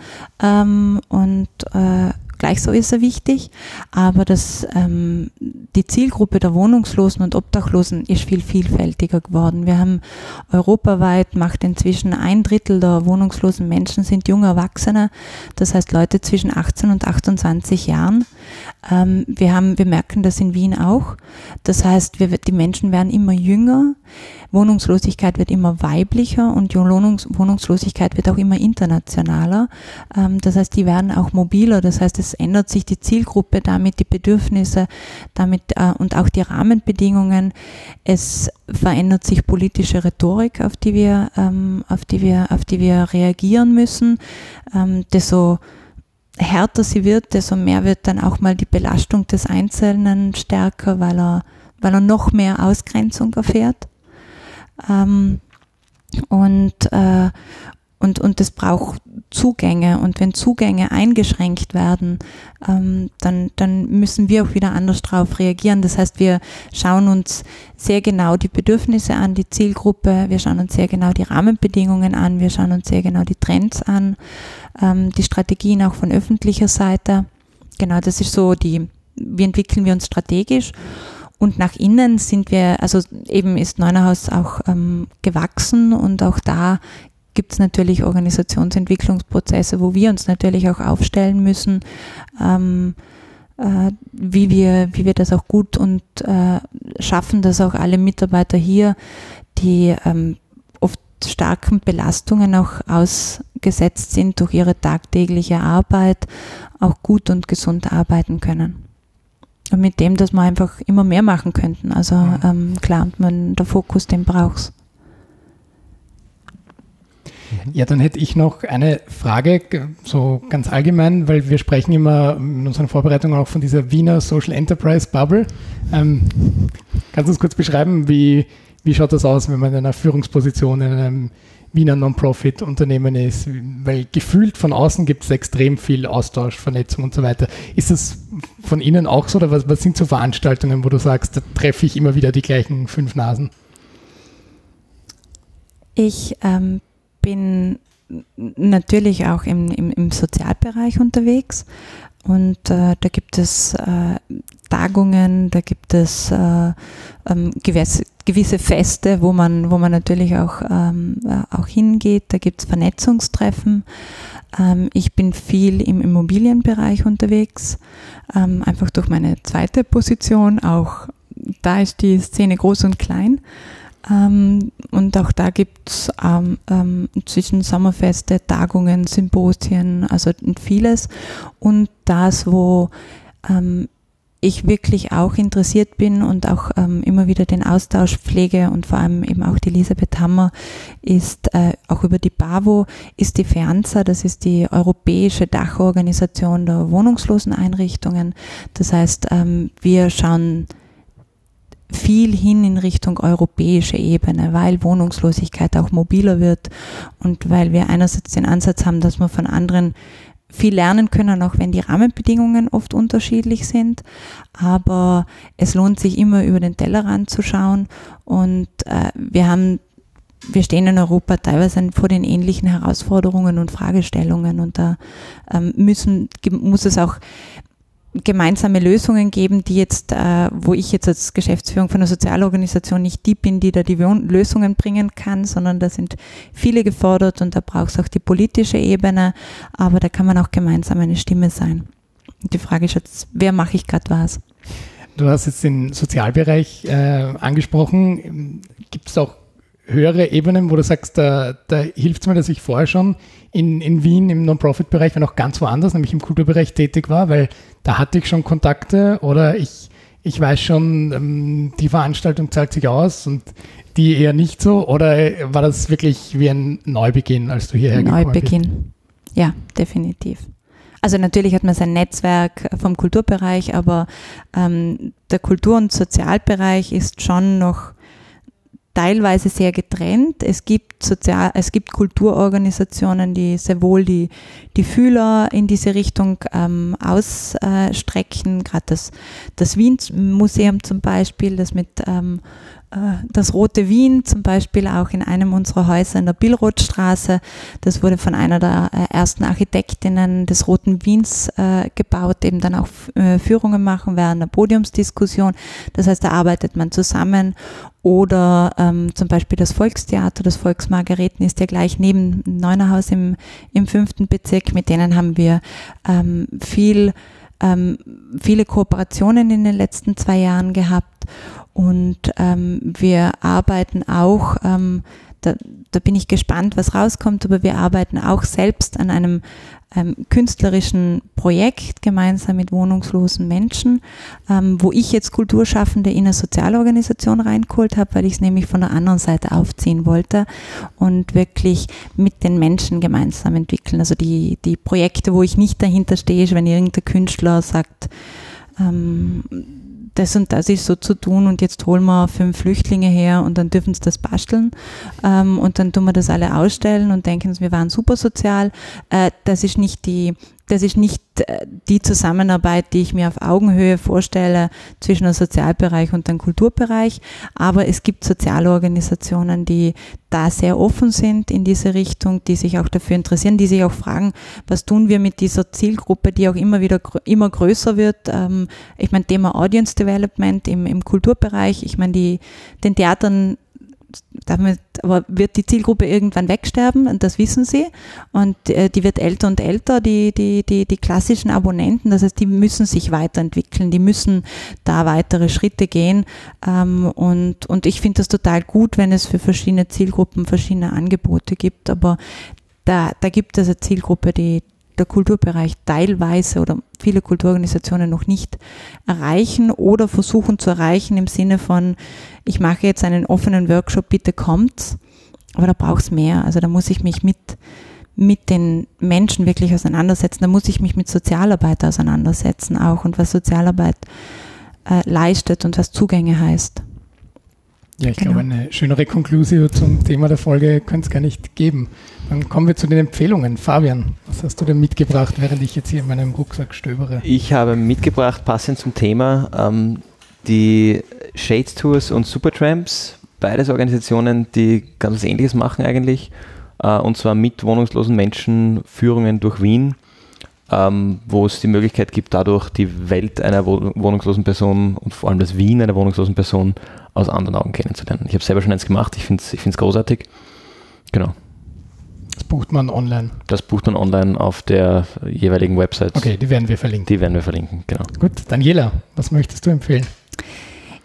Ähm, und äh, Gleich so ist er wichtig, aber das, ähm, die Zielgruppe der Wohnungslosen und Obdachlosen ist viel vielfältiger geworden. Wir haben europaweit macht inzwischen ein Drittel der wohnungslosen Menschen sind junge Erwachsene, das heißt Leute zwischen 18 und 28 Jahren. Ähm, wir haben, wir merken das in Wien auch. Das heißt, wir, die Menschen werden immer jünger. Wohnungslosigkeit wird immer weiblicher und Wohnungslosigkeit wird auch immer internationaler. Ähm, das heißt, die werden auch mobiler. Das heißt, es ändert sich die Zielgruppe, damit die Bedürfnisse, damit äh, und auch die Rahmenbedingungen. Es verändert sich politische Rhetorik, auf die wir, ähm, auf die wir, auf die wir reagieren müssen. Ähm, desto härter sie wird, desto mehr wird dann auch mal die Belastung des Einzelnen stärker, weil er, weil er noch mehr Ausgrenzung erfährt. Ähm, und, äh, und, und es braucht Zugänge. Und wenn Zugänge eingeschränkt werden, ähm, dann, dann müssen wir auch wieder anders darauf reagieren. Das heißt, wir schauen uns sehr genau die Bedürfnisse an, die Zielgruppe, wir schauen uns sehr genau die Rahmenbedingungen an, wir schauen uns sehr genau die Trends an, ähm, die Strategien auch von öffentlicher Seite. Genau, das ist so die, wie entwickeln wir uns strategisch. Und nach innen sind wir, also eben ist Neunerhaus auch ähm, gewachsen und auch da gibt es natürlich Organisationsentwicklungsprozesse, wo wir uns natürlich auch aufstellen müssen, ähm, äh, wie, wir, wie wir das auch gut und äh, schaffen, dass auch alle Mitarbeiter hier, die ähm, oft starken Belastungen auch ausgesetzt sind durch ihre tagtägliche Arbeit, auch gut und gesund arbeiten können. Und mit dem, dass wir einfach immer mehr machen könnten. Also ähm, klar, man, der Fokus, den brauchst mhm. Ja, dann hätte ich noch eine Frage, so ganz allgemein, weil wir sprechen immer in unseren Vorbereitungen auch von dieser Wiener Social Enterprise Bubble. Ähm, kannst du uns kurz beschreiben, wie, wie schaut das aus, wenn man in einer Führungsposition in einem Wiener Non-Profit-Unternehmen ist, weil gefühlt von außen gibt es extrem viel Austausch, Vernetzung und so weiter. Ist das von Ihnen auch so oder was, was sind so Veranstaltungen, wo du sagst, da treffe ich immer wieder die gleichen fünf Nasen? Ich ähm, bin natürlich auch im, im, im Sozialbereich unterwegs und äh, da gibt es äh, Tagungen, da gibt es äh, ähm, gewisse, gewisse Feste, wo man, wo man natürlich auch, ähm, äh, auch hingeht. Da gibt es Vernetzungstreffen. Ähm, ich bin viel im Immobilienbereich unterwegs, ähm, einfach durch meine zweite Position. Auch da ist die Szene groß und klein. Ähm, und auch da gibt es ähm, ähm, zwischen Sommerfeste, Tagungen, Symposien, also vieles. Und das, wo ähm, ich wirklich auch interessiert bin und auch ähm, immer wieder den Austausch pflege und vor allem eben auch die Elisabeth Hammer ist äh, auch über die BAVO ist die FEANZA, das ist die europäische Dachorganisation der Wohnungsloseneinrichtungen. Das heißt, ähm, wir schauen viel hin in Richtung europäische Ebene, weil Wohnungslosigkeit auch mobiler wird und weil wir einerseits den Ansatz haben, dass wir von anderen viel lernen können, auch wenn die Rahmenbedingungen oft unterschiedlich sind. Aber es lohnt sich immer über den Tellerrand zu schauen und äh, wir haben wir stehen in Europa teilweise vor den ähnlichen Herausforderungen und Fragestellungen und da ähm, müssen, muss es auch gemeinsame Lösungen geben, die jetzt, äh, wo ich jetzt als Geschäftsführung von einer Sozialorganisation nicht die bin, die da die Lösungen bringen kann, sondern da sind viele gefordert und da braucht es auch die politische Ebene, aber da kann man auch gemeinsam eine Stimme sein. Und die Frage ist jetzt, wer mache ich gerade was? Du hast jetzt den Sozialbereich äh, angesprochen. Gibt es auch höhere Ebenen, wo du sagst, da, da hilft es mir, dass ich vorher schon in, in Wien im Non-Profit-Bereich, wenn auch ganz woanders, nämlich im Kulturbereich tätig war, weil da hatte ich schon Kontakte oder ich, ich weiß schon, ähm, die Veranstaltung zahlt sich aus und die eher nicht so? Oder war das wirklich wie ein Neubeginn, als du hierher gekommen bist? Neubeginn, ja, definitiv. Also natürlich hat man sein Netzwerk vom Kulturbereich, aber ähm, der Kultur- und Sozialbereich ist schon noch teilweise sehr getrennt. Es gibt Sozial, es gibt Kulturorganisationen, die sehr wohl die, die Fühler in diese Richtung ähm, ausstrecken. Gerade das, das Wien-Museum zum Beispiel, das mit ähm, äh, das Rote Wien zum Beispiel auch in einem unserer Häuser in der Billrothstraße. Das wurde von einer der äh, ersten Architektinnen des Roten Wiens äh, gebaut, eben dann auch äh, Führungen machen während der Podiumsdiskussion. Das heißt, da arbeitet man zusammen. Oder ähm, zum Beispiel das Volkstheater, das Volksmargareten ist ja gleich neben Neunerhaus im, im fünften Bezirk. Mit denen haben wir ähm, viel ähm, viele Kooperationen in den letzten zwei Jahren gehabt und ähm, wir arbeiten auch, ähm, da, da bin ich gespannt, was rauskommt, aber wir arbeiten auch selbst an einem ähm, künstlerischen Projekt gemeinsam mit wohnungslosen Menschen, ähm, wo ich jetzt Kulturschaffende in eine Sozialorganisation reingeholt habe, weil ich es nämlich von der anderen Seite aufziehen wollte und wirklich mit den Menschen gemeinsam entwickeln. Also die, die Projekte, wo ich nicht dahinter stehe, ist, wenn irgendein Künstler sagt, ähm, das und das ist so zu tun und jetzt holen wir fünf Flüchtlinge her und dann dürfen sie das basteln ähm, und dann tun wir das alle ausstellen und denken, wir waren super sozial. Äh, das ist nicht die das ist nicht äh, die Zusammenarbeit, die ich mir auf Augenhöhe vorstelle zwischen dem Sozialbereich und dem Kulturbereich. Aber es gibt Sozialorganisationen, die da sehr offen sind in diese Richtung, die sich auch dafür interessieren, die sich auch fragen, was tun wir mit dieser Zielgruppe, die auch immer wieder immer größer wird. Ähm, ich meine, Thema Audience Development im, im Kulturbereich. Ich meine, die, den Theatern damit aber wird die Zielgruppe irgendwann wegsterben? Und das wissen sie. Und äh, die wird älter und älter, die, die, die, die klassischen Abonnenten, das heißt, die müssen sich weiterentwickeln, die müssen da weitere Schritte gehen. Ähm, und, und ich finde das total gut, wenn es für verschiedene Zielgruppen verschiedene Angebote gibt, aber da, da gibt es eine Zielgruppe, die, der Kulturbereich teilweise oder viele Kulturorganisationen noch nicht erreichen oder versuchen zu erreichen im Sinne von, ich mache jetzt einen offenen Workshop, bitte kommt. Aber da braucht es mehr. Also da muss ich mich mit, mit den Menschen wirklich auseinandersetzen. Da muss ich mich mit Sozialarbeit auseinandersetzen auch und was Sozialarbeit äh, leistet und was Zugänge heißt. Ja, ich genau. glaube, eine schönere Konklusion zum Thema der Folge könnte es gar nicht geben. Dann kommen wir zu den Empfehlungen. Fabian, was hast du denn mitgebracht, während ich jetzt hier in meinem Rucksack stöbere? Ich habe mitgebracht, passend zum Thema, ähm, die Shades Tours und Supertramps. Beides Organisationen, die ganz was Ähnliches machen eigentlich. Äh, und zwar mit wohnungslosen Menschen Führungen durch Wien ähm, wo es die Möglichkeit gibt, dadurch die Welt einer wohnungslosen Person und vor allem das Wien einer wohnungslosen Person aus anderen Augen kennenzulernen. Ich habe selber schon eins gemacht, ich finde es ich großartig. Genau. Das bucht man online. Das bucht man online auf der jeweiligen Website. Okay, die werden wir verlinken. Die werden wir verlinken, genau. Gut, Daniela, was möchtest du empfehlen?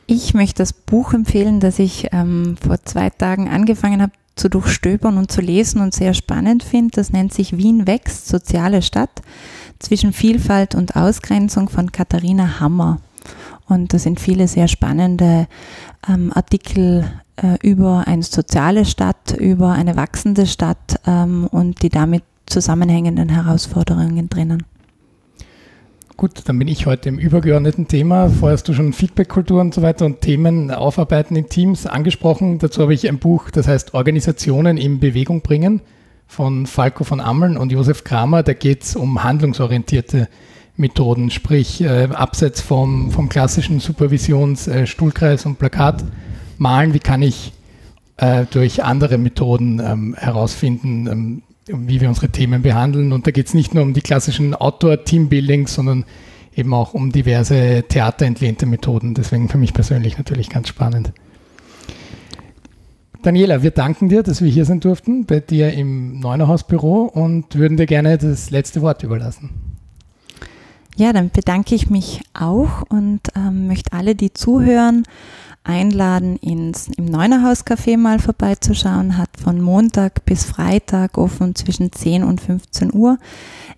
Ich möchte das Buch empfehlen, das ich ähm, vor zwei Tagen angefangen habe zu durchstöbern und zu lesen und sehr spannend finde. Das nennt sich Wien wächst, soziale Stadt zwischen Vielfalt und Ausgrenzung von Katharina Hammer. Und da sind viele sehr spannende ähm, Artikel äh, über eine soziale Stadt, über eine wachsende Stadt ähm, und die damit zusammenhängenden Herausforderungen drinnen. gut, dann bin ich heute im übergeordneten Thema. Vorher hast du schon Feedback-Kultur und so weiter und Themen aufarbeiten in Teams angesprochen. Dazu habe ich ein Buch, das heißt Organisationen in Bewegung bringen von Falco von Ammeln und Josef Kramer. Da geht es um handlungsorientierte Methoden, sprich äh, abseits vom, vom klassischen Supervisions-, äh, und Plakat malen, wie kann ich äh, durch andere Methoden ähm, herausfinden, ähm, wie wir unsere Themen behandeln. Und da geht es nicht nur um die klassischen Outdoor-Teambuildings, sondern eben auch um diverse theaterentlehnte Methoden. Deswegen für mich persönlich natürlich ganz spannend. Daniela, wir danken dir, dass wir hier sein durften, bei dir im Neunerhausbüro und würden dir gerne das letzte Wort überlassen. Ja, dann bedanke ich mich auch und ähm, möchte alle, die zuhören, einladen, ins, im Neunerhaus-Café mal vorbeizuschauen. Hat von Montag bis Freitag offen zwischen 10 und 15 Uhr.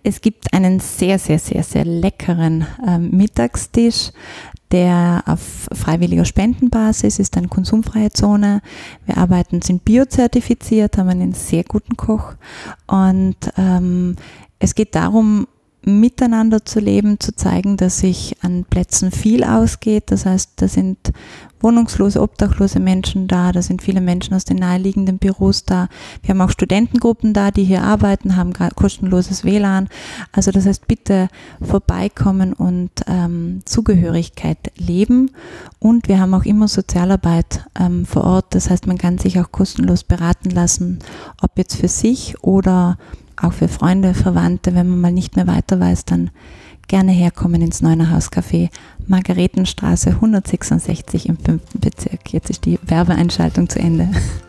Es gibt einen sehr, sehr, sehr, sehr leckeren ähm, Mittagstisch, der auf freiwilliger Spendenbasis ist, eine konsumfreie Zone. Wir arbeiten, sind biozertifiziert, haben einen sehr guten Koch und ähm, es geht darum, miteinander zu leben, zu zeigen, dass sich an Plätzen viel ausgeht. Das heißt, da sind wohnungslose, obdachlose Menschen da, da sind viele Menschen aus den naheliegenden Büros da. Wir haben auch Studentengruppen da, die hier arbeiten, haben kostenloses WLAN. Also das heißt, bitte vorbeikommen und ähm, Zugehörigkeit leben. Und wir haben auch immer Sozialarbeit ähm, vor Ort. Das heißt, man kann sich auch kostenlos beraten lassen, ob jetzt für sich oder auch für Freunde, Verwandte, wenn man mal nicht mehr weiter weiß, dann gerne herkommen ins Neunerhaus Café, Margaretenstraße 166 im fünften Bezirk. Jetzt ist die Werbeeinschaltung zu Ende.